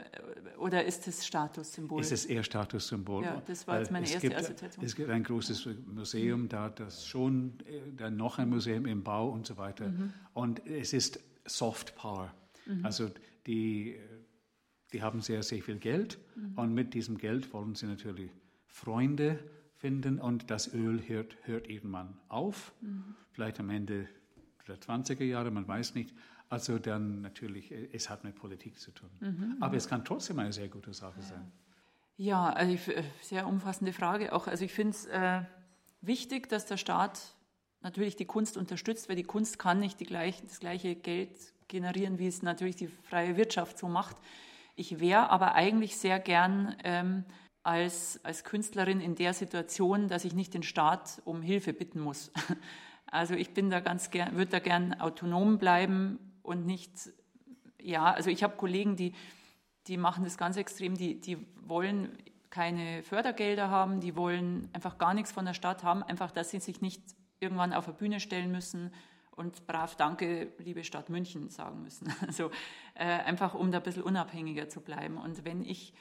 S3: oder ist es Statussymbol?
S2: Ist es eher Statussymbol?
S3: Ja, das war jetzt meine erste
S2: gibt,
S3: Assoziation.
S2: Es gibt ein großes Museum da, das schon, äh, dann noch ein Museum im Bau und so weiter. Mhm. Und es ist Soft Power. Mhm. Also die, die haben sehr, sehr viel Geld mhm. und mit diesem Geld wollen sie natürlich Freunde finden und das Öl hört, hört irgendwann auf, mhm. vielleicht am Ende der 20er Jahre, man weiß nicht. Also dann natürlich, es hat mit Politik zu tun. Mhm, Aber es kann trotzdem eine sehr gute Sache ja. sein.
S3: Ja, also ich, äh, sehr umfassende Frage auch. Also ich finde es äh, wichtig, dass der Staat natürlich die Kunst unterstützt, weil die Kunst kann nicht die gleich, das gleiche Geld generieren, wie es natürlich die freie Wirtschaft so macht. Ich wäre aber eigentlich sehr gern ähm, als, als Künstlerin in der Situation, dass ich nicht den Staat um Hilfe bitten muss. Also ich bin da ganz gern, würde da gern autonom bleiben und nicht, ja, also ich habe Kollegen, die, die machen das ganz extrem, die, die wollen keine Fördergelder haben, die wollen einfach gar nichts von der Stadt haben, einfach, dass sie sich nicht irgendwann auf eine Bühne stellen müssen und brav Danke, liebe Stadt München sagen müssen. Also äh, einfach, um da ein bisschen unabhängiger zu bleiben. Und wenn ich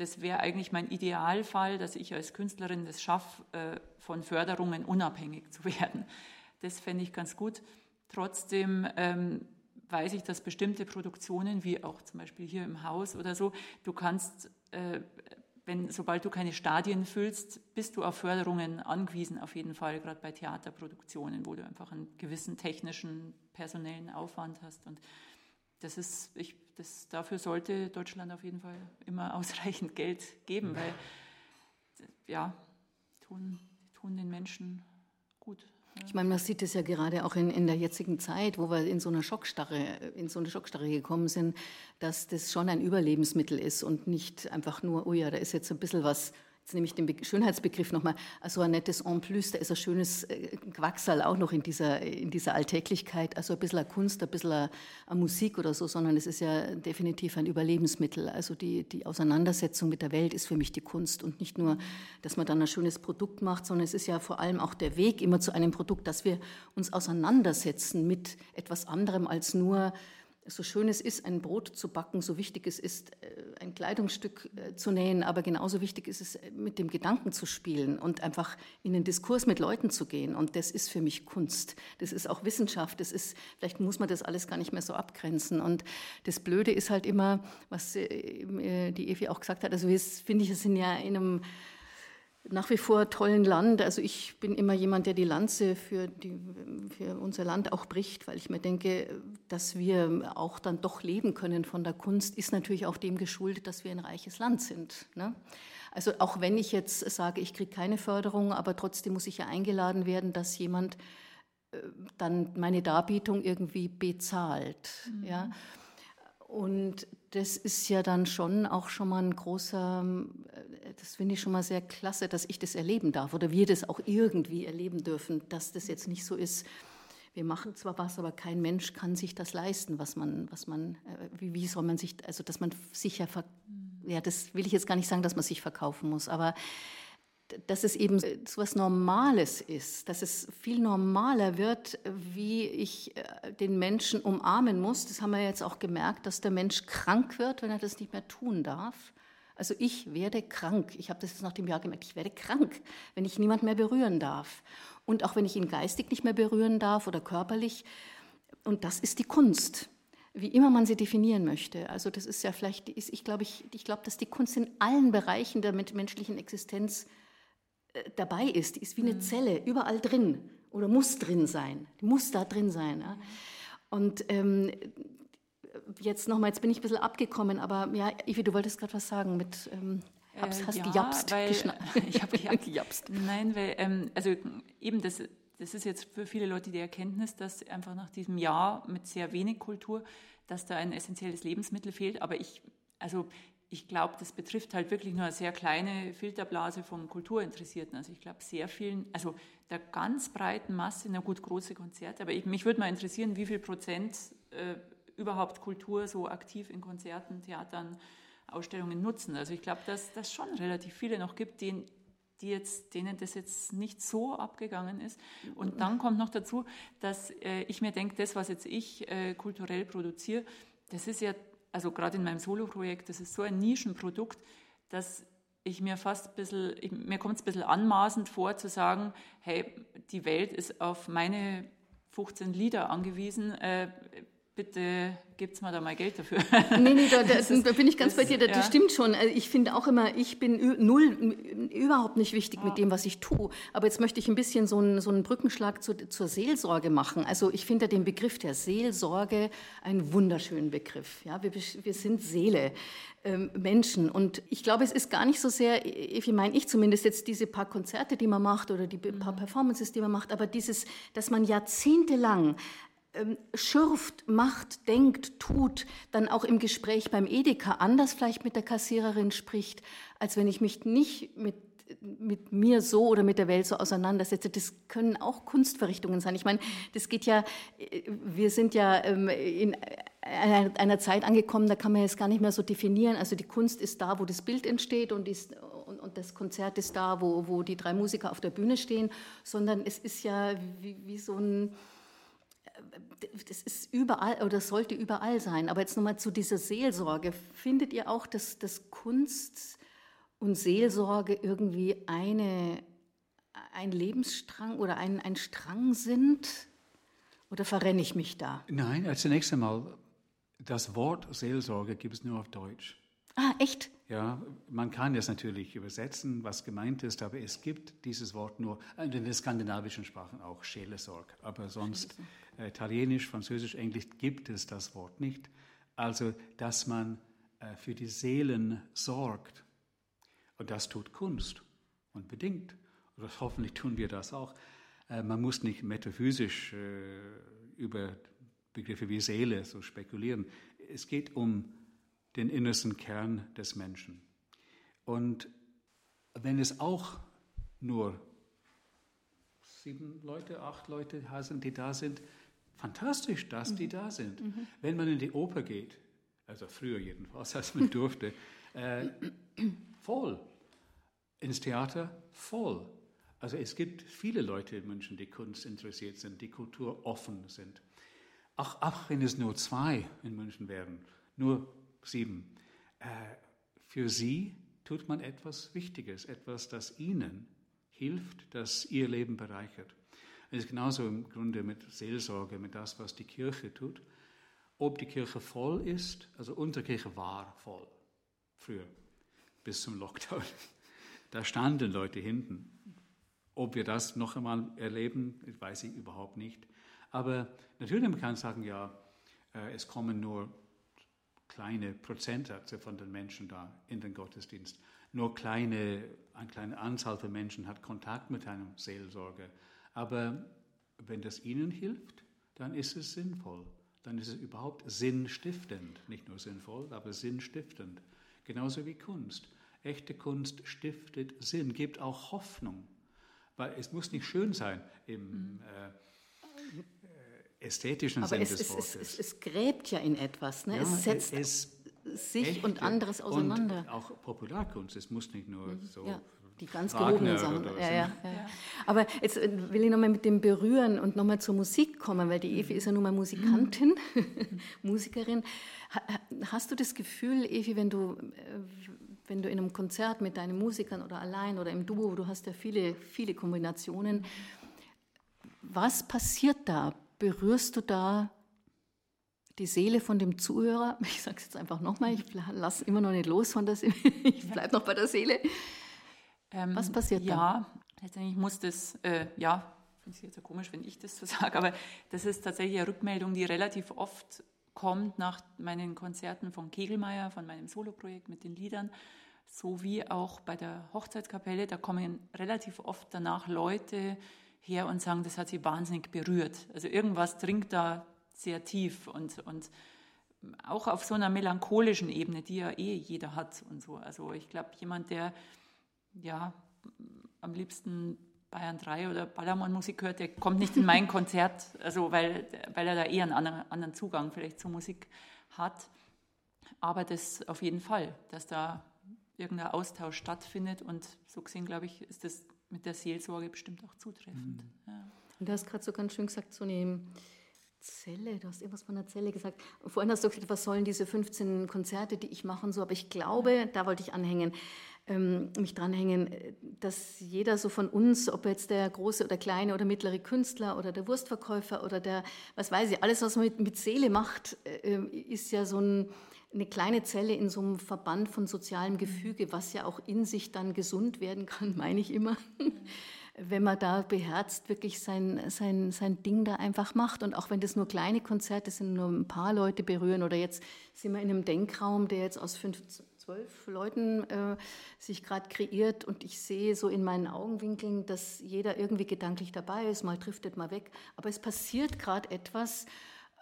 S3: das wäre eigentlich mein Idealfall, dass ich als Künstlerin das schaffe, äh, von Förderungen unabhängig zu werden. Das fände ich ganz gut. Trotzdem ähm, weiß ich, dass bestimmte Produktionen, wie auch zum Beispiel hier im Haus oder so, du kannst, äh, wenn, sobald du keine Stadien füllst, bist du auf Förderungen angewiesen, auf jeden Fall, gerade bei Theaterproduktionen, wo du einfach einen gewissen technischen, personellen Aufwand hast. Und das ist, ich, das, dafür sollte Deutschland auf jeden Fall immer ausreichend Geld geben, weil ja, tun, tun den Menschen gut.
S1: Ich meine, man sieht es ja gerade auch in, in der jetzigen Zeit, wo wir in so einer Schockstarre, in so eine Schockstarre gekommen sind, dass das schon ein Überlebensmittel ist und nicht einfach nur, oh ja, da ist jetzt ein bisschen was jetzt nehme ich den Schönheitsbegriff nochmal, also ein nettes En plus, da ist ein schönes äh, Quacksal auch noch in dieser, in dieser Alltäglichkeit, also ein bisschen Kunst, ein bisschen eine Musik oder so, sondern es ist ja definitiv ein Überlebensmittel. Also die, die Auseinandersetzung mit der Welt ist für mich die Kunst und nicht nur, dass man dann ein schönes Produkt macht, sondern es ist ja vor allem auch der Weg immer zu einem Produkt, dass wir uns auseinandersetzen mit etwas anderem als nur so schön es ist, ein Brot zu backen, so wichtig es ist, äh, ein Kleidungsstück äh, zu nähen, aber genauso wichtig ist es, äh, mit dem Gedanken zu spielen und einfach in den Diskurs mit Leuten zu gehen. Und das ist für mich Kunst. Das ist auch Wissenschaft. Das ist, vielleicht muss man das alles gar nicht mehr so abgrenzen. Und das Blöde ist halt immer, was die Evi auch gesagt hat, also wir, finde ich, es sind ja in einem nach wie vor tollen Land. Also ich bin immer jemand, der die Lanze für, die, für unser Land auch bricht, weil ich mir denke, dass wir auch dann doch leben können von der Kunst, ist natürlich auch dem geschuldet, dass wir ein reiches Land sind. Ne? Also auch wenn ich jetzt sage, ich kriege keine Förderung, aber trotzdem muss ich ja eingeladen werden, dass jemand äh, dann meine Darbietung irgendwie bezahlt. Mhm. Ja? Und das ist ja dann schon auch schon mal ein großer, äh, das finde ich schon mal sehr klasse, dass ich das erleben darf oder wir das auch irgendwie erleben dürfen, dass das jetzt nicht so ist. Wir machen zwar was, aber kein Mensch kann sich das leisten, was man, was man, äh, wie, wie soll man sich, also dass man sich ja, ja, das will ich jetzt gar nicht sagen, dass man sich verkaufen muss, aber dass es eben so was Normales ist, dass es viel normaler wird, wie ich äh, den Menschen umarmen muss. Das haben wir jetzt auch gemerkt, dass der Mensch krank wird, wenn er das nicht mehr tun darf. Also ich werde krank. Ich habe das jetzt nach dem Jahr gemerkt. Ich werde krank, wenn ich niemand mehr berühren darf. Und auch wenn ich ihn geistig nicht mehr berühren darf oder körperlich. Und das ist die Kunst wie immer man sie definieren möchte. Also das ist ja vielleicht, ich glaube, ich, ich glaube, dass die Kunst in allen Bereichen der menschlichen Existenz dabei ist. Die ist wie eine mhm. Zelle, überall drin oder muss drin sein. Muss da drin sein. Ja. Und ähm, jetzt nochmal, jetzt bin ich ein bisschen abgekommen, aber ja, Ivi, du wolltest gerade was sagen mit. Ähm, hast, hast
S3: äh, ja,
S1: gejapst?
S3: Weil, ich habe gejapst. Nein, weil, ähm, also eben das, das ist jetzt für viele Leute die Erkenntnis, dass einfach nach diesem Jahr mit sehr wenig Kultur, dass da ein essentielles Lebensmittel fehlt. Aber ich, also ich glaube, das betrifft halt wirklich nur eine sehr kleine Filterblase von Kulturinteressierten. Also ich glaube, sehr vielen, also der ganz breiten Masse, na gut, große Konzerte, aber ich, mich würde mal interessieren, wie viel Prozent äh, überhaupt Kultur so aktiv in Konzerten, Theatern, Ausstellungen nutzen. Also ich glaube, dass das schon relativ viele noch gibt, denen, die jetzt, denen das jetzt nicht so abgegangen ist. Und dann kommt noch dazu, dass äh, ich mir denke, das, was jetzt ich äh, kulturell produziere, das ist ja also gerade in meinem Solo-Projekt, das ist so ein Nischenprodukt, dass ich mir fast ein bisschen, mir kommt es ein bisschen anmaßend vor zu sagen, hey, die Welt ist auf meine 15 Lieder angewiesen, äh, bitte gebt mir da mal Geld dafür.
S1: Nee, nee, da, da, da bin ich ganz bei dir, das, ja. stimmt schon. Also ich finde auch immer, ich bin null, überhaupt nicht wichtig mit dem, was ich tue. Aber jetzt möchte ich ein bisschen so einen, so einen Brückenschlag zu, zur Seelsorge machen. Also ich finde den Begriff der Seelsorge einen wunderschönen Begriff. Ja, wir, wir sind Seele. Ähm, Menschen. Und ich glaube, es ist gar nicht so sehr, wie meine ich zumindest jetzt diese paar Konzerte, die man macht oder die paar mhm. Performances, die man macht, aber dieses, dass man jahrzehntelang schürft, macht, denkt, tut, dann auch im Gespräch beim Edeka anders vielleicht mit der Kassiererin spricht, als wenn ich mich nicht mit mit mir so oder mit der Welt so auseinandersetze, das können auch Kunstverrichtungen sein. Ich meine, das geht ja, wir sind ja ähm, in einer Zeit angekommen, da kann man jetzt gar nicht mehr so definieren. Also die Kunst ist da, wo das Bild entsteht und, ist, und, und das Konzert ist da, wo, wo die drei Musiker auf der Bühne stehen, sondern es ist ja wie, wie so ein, das ist überall oder sollte überall sein. Aber jetzt nochmal zu dieser Seelsorge. Findet ihr auch, dass, dass Kunst und Seelsorge irgendwie eine, ein Lebensstrang oder ein, ein Strang sind? Oder verrenne ich mich da?
S2: Nein, also zunächst einmal, das Wort Seelsorge gibt es nur auf Deutsch.
S1: Ah, echt?
S2: Ja, man kann das natürlich übersetzen, was gemeint ist, aber es gibt dieses Wort nur, in den skandinavischen Sprachen auch, Seelsorge. Aber sonst, äh, Italienisch, Französisch, Englisch gibt es das Wort nicht. Also, dass man äh, für die Seelen sorgt. Und das tut Kunst und bedingt. Oder hoffentlich tun wir das auch. Äh, man muss nicht metaphysisch äh, über Begriffe wie Seele so spekulieren. Es geht um den innersten Kern des Menschen. Und wenn es auch nur sieben Leute, acht Leute sind, die da sind, fantastisch, dass mhm. die da sind. Mhm. Wenn man in die Oper geht, also früher jedenfalls, als man durfte, äh, voll. Ins Theater voll. Also es gibt viele Leute in München, die Kunst interessiert sind, die Kultur offen sind. Ach, ach, wenn es nur zwei in München wären, nur sieben. Äh, für sie tut man etwas Wichtiges, etwas, das ihnen hilft, das ihr Leben bereichert. Es ist genauso im Grunde mit Seelsorge, mit das, was die Kirche tut. Ob die Kirche voll ist, also unsere Kirche war voll, früher, bis zum Lockdown. Da standen Leute hinten. Ob wir das noch einmal erleben, weiß ich überhaupt nicht. Aber natürlich man kann sagen, ja, äh, es kommen nur kleine Prozentsätze von den Menschen da in den Gottesdienst. Nur kleine, eine kleine Anzahl von Menschen hat Kontakt mit einem Seelsorger. Aber wenn das ihnen hilft, dann ist es sinnvoll. Dann ist es überhaupt sinnstiftend. Nicht nur sinnvoll, aber sinnstiftend. Genauso wie Kunst. Echte Kunst stiftet Sinn, gibt auch Hoffnung. Weil es muss nicht schön sein im mhm. äh, ästhetischen
S1: Aber
S2: Sinn
S1: es, des Wortes. Es, es, es, gräbt ja in etwas. Ne? Ja, es setzt es, sich und anderes auseinander.
S2: Und auch Popularkunst, es muss nicht nur mhm. so
S1: ja die ganz gehobenen Sachen. Ja, ja, ja. Aber jetzt äh, will ich nochmal mit dem Berühren und nochmal zur Musik kommen, weil die Evi ist ja nun mal Musikantin, Musikerin. Hast du das Gefühl, Evi, wenn du, äh, wenn du in einem Konzert mit deinen Musikern oder allein oder im Duo, du hast ja viele, viele Kombinationen, was passiert da? Berührst du da die Seele von dem Zuhörer? Ich sage es jetzt einfach nochmal, ich lasse immer noch nicht los von der Seele, ich bleibe noch bei der Seele. Ähm, Was passiert
S3: ja, dann? Ja, letztendlich muss das, äh, ja, finde ich jetzt so komisch, wenn ich das so sage, aber das ist tatsächlich eine Rückmeldung, die relativ oft kommt nach meinen Konzerten von Kegelmeier, von meinem Soloprojekt mit den Liedern, sowie auch bei der Hochzeitskapelle. Da kommen relativ oft danach Leute her und sagen, das hat sie wahnsinnig berührt. Also irgendwas dringt da sehr tief und, und auch auf so einer melancholischen Ebene, die ja eh jeder hat und so. Also ich glaube, jemand, der ja, am liebsten Bayern 3 oder Ballermann-Musik hört, der kommt nicht in mein Konzert, also weil, weil er da eher einen anderen, anderen Zugang vielleicht zur Musik hat. Aber das auf jeden Fall, dass da irgendein Austausch stattfindet und so gesehen, glaube ich, ist das mit der Seelsorge bestimmt auch zutreffend. Mhm. Ja.
S1: Und du hast gerade so ganz schön gesagt, so eine Zelle, du hast irgendwas von der Zelle gesagt. Vorhin hast du gesagt, was sollen diese 15 Konzerte, die ich mache und so, aber ich glaube, da wollte ich anhängen, ähm, mich dranhängen, dass jeder so von uns, ob jetzt der große oder kleine oder mittlere Künstler oder der Wurstverkäufer oder der, was weiß ich, alles, was man mit, mit Seele macht, äh, ist ja so ein, eine kleine Zelle in so einem Verband von sozialem Gefüge, was ja auch in sich dann gesund werden kann, meine ich immer. wenn man da beherzt wirklich sein, sein, sein Ding da einfach macht. Und auch wenn das nur kleine Konzerte sind, nur ein paar Leute berühren oder jetzt sind wir in einem Denkraum, der jetzt aus fünf, zwölf Leuten äh, sich gerade kreiert und ich sehe so in meinen Augenwinkeln, dass jeder irgendwie gedanklich dabei ist, mal driftet, mal weg. Aber es passiert gerade etwas,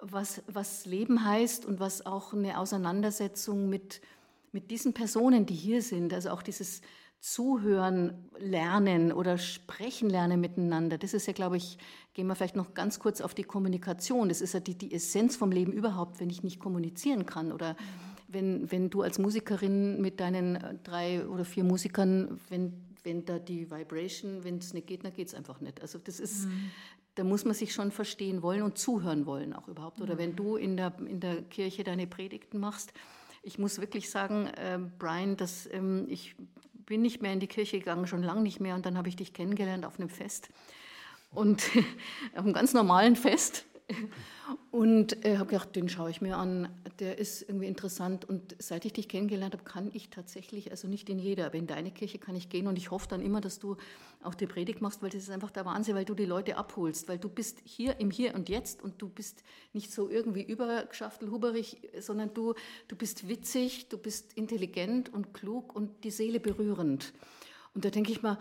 S1: was, was Leben heißt und was auch eine Auseinandersetzung mit, mit diesen Personen, die hier sind, also auch dieses Zuhören lernen oder sprechen lernen miteinander. Das ist ja, glaube ich, gehen wir vielleicht noch ganz kurz auf die Kommunikation. Das ist ja die, die Essenz vom Leben überhaupt, wenn ich nicht kommunizieren kann oder wenn, wenn du als Musikerin mit deinen äh, drei oder vier Musikern, wenn, wenn da die Vibration, wenn es nicht geht, dann geht es einfach nicht. Also das ist, mhm. Da muss man sich schon verstehen wollen und zuhören wollen auch überhaupt. Oder mhm. wenn du in der, in der Kirche deine Predigten machst, ich muss wirklich sagen, äh, Brian, dass ähm, ich bin nicht mehr in die Kirche gegangen, schon lange nicht mehr. Und dann habe ich dich kennengelernt auf einem Fest. Und auf einem ganz normalen Fest. Und äh, habe gedacht, den schaue ich mir an, der ist irgendwie interessant. Und seit ich dich kennengelernt habe, kann ich tatsächlich, also nicht in jeder, aber in deine Kirche kann ich gehen. Und ich hoffe dann immer, dass du auch die Predigt machst, weil das ist einfach der Wahnsinn, weil du die Leute abholst, weil du bist hier im Hier und Jetzt und du bist nicht so irgendwie übergeschaftelhuberig, sondern du, du bist witzig, du bist intelligent und klug und die Seele berührend. Und da denke ich mal,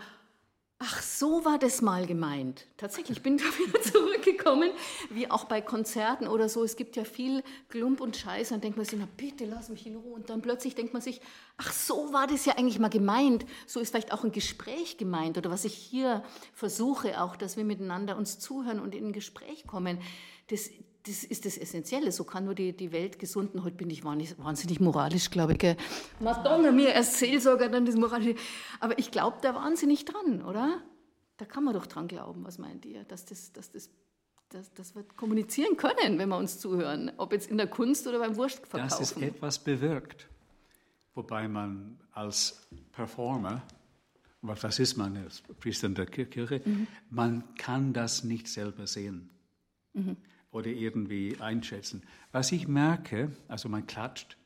S1: Ach, so war das mal gemeint. Tatsächlich bin ich wieder zurückgekommen, wie auch bei Konzerten oder so. Es gibt ja viel Klump und Scheiß. Dann denkt man sich, na bitte, lass mich in Ruhe. Und dann plötzlich denkt man sich, ach, so war das ja eigentlich mal gemeint. So ist vielleicht auch ein Gespräch gemeint. Oder was ich hier versuche auch, dass wir miteinander uns zuhören und in ein Gespräch kommen. Das, das ist das Essentielle. So kann nur die, die Welt gesunden. Heute bin ich wahnsinnig moralisch, glaube ich. Gell? Madonna, mir als Seelsorger dann das Moralische. Aber ich glaube da wahnsinnig dran, oder? Da kann man doch dran glauben. Was meint ihr? Dass, das, dass, das, dass, dass wir kommunizieren können, wenn wir uns zuhören. Ob jetzt in der Kunst oder beim Wurstverkaufen.
S2: Dass es etwas bewirkt. Wobei man als Performer was ist man als Priester in der Kirche? Mhm. Man kann das nicht selber sehen. Mhm oder irgendwie einschätzen. Was ich merke, also man klatscht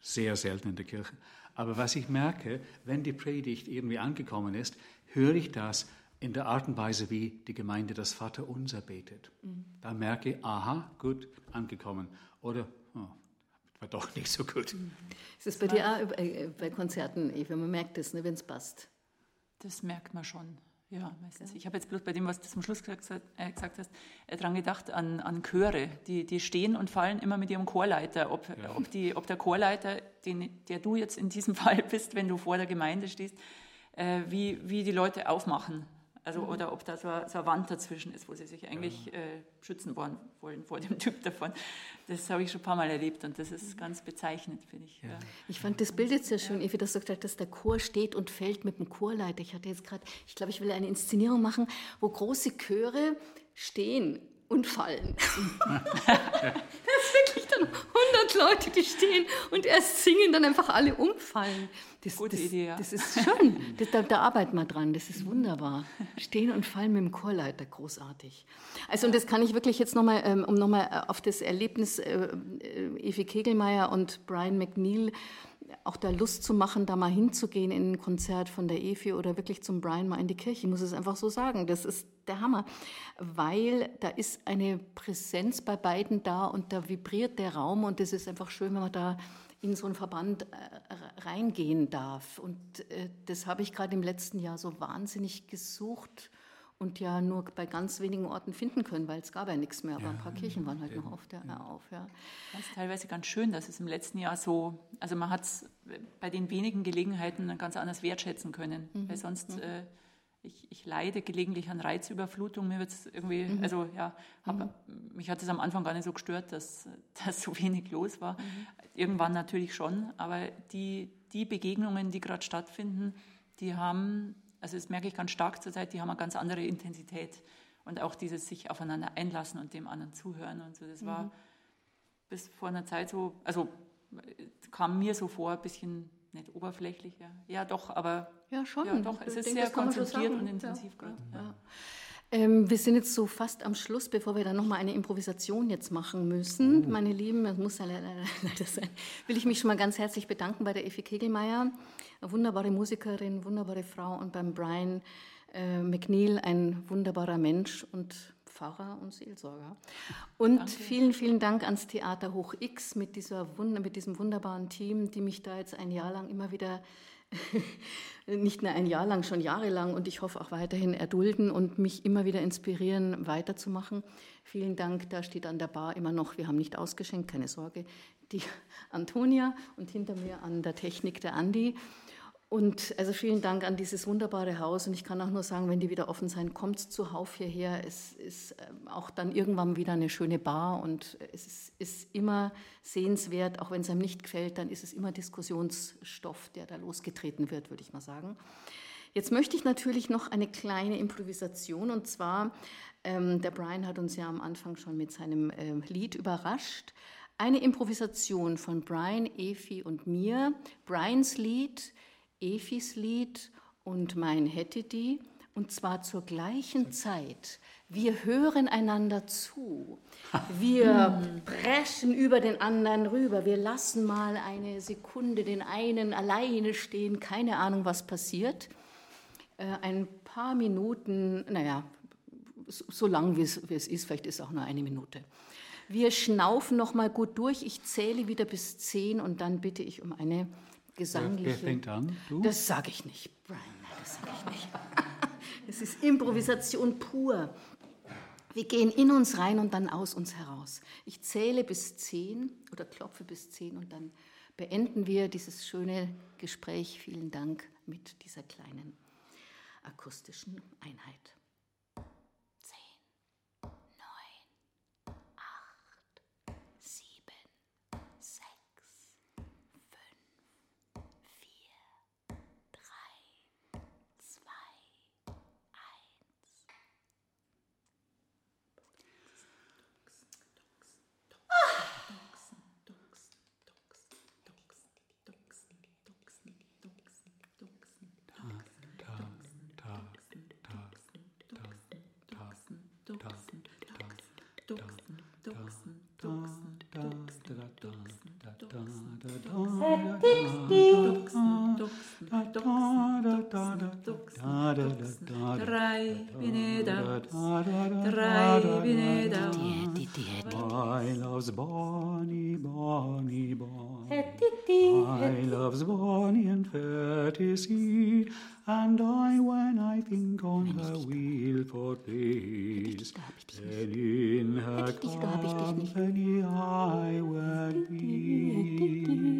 S2: sehr selten in der Kirche. Aber was ich merke, wenn die Predigt irgendwie angekommen ist, höre ich das in der Art und Weise, wie die Gemeinde das Vaterunser betet. Mhm. Da merke ich, aha, gut, angekommen. Oder, oh, war doch nicht so gut. Mhm.
S1: Ist es bei dir auch äh, bei Konzerten, Eva, man merkt das, ne, wenn es passt?
S3: Das merkt man schon. Ja, meistens. Ich habe jetzt bloß bei dem, was du zum Schluss gesagt, äh, gesagt hast, äh, daran gedacht, an, an Chöre. Die, die stehen und fallen immer mit ihrem Chorleiter. Ob, ja. ob, die, ob der Chorleiter, den, der du jetzt in diesem Fall bist, wenn du vor der Gemeinde stehst, äh, wie, wie die Leute aufmachen. Also, mhm. Oder ob da so, so eine Wand dazwischen ist, wo sie sich eigentlich ja. äh, schützen wollen, wollen vor dem Typ davon. Das habe ich schon ein paar Mal erlebt und das ist ganz bezeichnend, finde ich. Ja.
S1: Ich fand das Bild jetzt sehr schön, Evi, dass du gesagt hast, dass der Chor steht und fällt mit dem Chorleiter. Ich hatte jetzt gerade, ich glaube, ich will eine Inszenierung machen, wo große Chöre stehen und fallen. das ist wirklich dann 100 Leute, die stehen und erst singen, dann einfach alle umfallen. Das,
S3: Gute
S1: das,
S3: Idee, ja.
S1: Das ist schon, das, da, da arbeiten wir dran, das ist wunderbar. Stehen und fallen mit dem Chorleiter, großartig. Also und das kann ich wirklich jetzt nochmal, ähm, um nochmal äh, auf das Erlebnis äh, äh, Evi Kegelmeier und Brian McNeil auch da Lust zu machen, da mal hinzugehen in ein Konzert von der Efi oder wirklich zum Brian mal in die Kirche. Ich muss es einfach so sagen. Das ist der Hammer, weil da ist eine Präsenz bei beiden da und da vibriert der Raum und es ist einfach schön, wenn man da in so einen Verband äh, reingehen darf. Und äh, das habe ich gerade im letzten Jahr so wahnsinnig gesucht und ja nur bei ganz wenigen Orten finden können, weil es gab ja nichts mehr, aber ja, ein paar Kirchen waren halt eben, noch auf. Der, ja. auf ja.
S3: Das ist teilweise ganz schön, dass es im letzten Jahr so, also man hat es bei den wenigen Gelegenheiten ganz anders wertschätzen können, mhm. weil sonst, mhm. äh, ich, ich, leide gelegentlich an Reizüberflutung, mir wird es irgendwie, mhm. also ja, hab, mhm. mich hat es am Anfang gar nicht so gestört, dass, dass so wenig los war. Mhm. Irgendwann natürlich schon, aber die, die Begegnungen, die gerade stattfinden, die haben also das merke ich ganz stark zurzeit, die haben eine ganz andere Intensität. Und auch dieses sich aufeinander einlassen und dem anderen zuhören und so. Das war mhm. bis vor einer Zeit so, also kam mir so vor, ein bisschen nicht oberflächlich, ja, ja doch, aber
S1: ja schon.
S3: Ja, doch, es ist denke, sehr konzentriert und intensiv ja. gerade. Ja.
S1: Ähm, wir sind jetzt so fast am Schluss, bevor wir dann nochmal eine Improvisation jetzt machen müssen. Oh. Meine Lieben, das muss ja leider, leider sein, will ich mich schon mal ganz herzlich bedanken bei der Effi Kegelmeier eine wunderbare Musikerin, wunderbare Frau und beim Brian äh, McNeil ein wunderbarer Mensch und Pfarrer und Seelsorger. Und Danke. vielen, vielen Dank ans Theater Hoch X mit, dieser, mit diesem wunderbaren Team, die mich da jetzt ein Jahr lang immer wieder nicht nur ein Jahr lang, schon jahrelang und ich hoffe auch weiterhin erdulden und mich immer wieder inspirieren, weiterzumachen. Vielen Dank, da steht an der Bar immer noch, wir haben nicht ausgeschenkt, keine Sorge, die Antonia und hinter mir an der Technik der Andi. Und also vielen Dank an dieses wunderbare Haus. Und ich kann auch nur sagen, wenn die wieder offen sein, kommt zu Hauf hierher. Es ist ähm, auch dann irgendwann wieder eine schöne Bar und es ist, ist immer sehenswert. Auch wenn es einem nicht gefällt, dann ist es immer Diskussionsstoff, der da losgetreten wird, würde ich mal sagen. Jetzt möchte ich natürlich noch eine kleine Improvisation. Und zwar, ähm, der Brian hat uns ja am Anfang schon mit seinem ähm, Lied überrascht. Eine Improvisation von Brian, Efi und mir. Brians Lied Efis Lied und mein hätte die, und zwar zur gleichen Zeit. Wir hören einander zu. Wir preschen über den anderen rüber. Wir lassen mal eine Sekunde den einen alleine stehen. Keine Ahnung, was passiert. Äh, ein paar Minuten, naja, so lang wie es, ist, vielleicht ist es auch nur eine Minute. Wir schnaufen noch mal gut durch. Ich zähle wieder bis zehn und dann bitte ich um eine gesangliche.
S2: Wer, wer fängt an?
S1: Du? Das sage ich nicht, Brian. Das sage ich nicht. Es ist Improvisation pur. Wir gehen in uns rein und dann aus uns heraus. Ich zähle bis zehn oder klopfe bis zehn und dann beenden wir dieses schöne Gespräch. Vielen Dank mit dieser kleinen akustischen Einheit.
S2: I loves Bonnie, Bonnie, Bonnie. I loves Bonnie and fair to see. And I, when I think on her wheel for peace, then in her company I will be.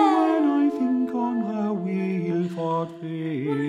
S2: be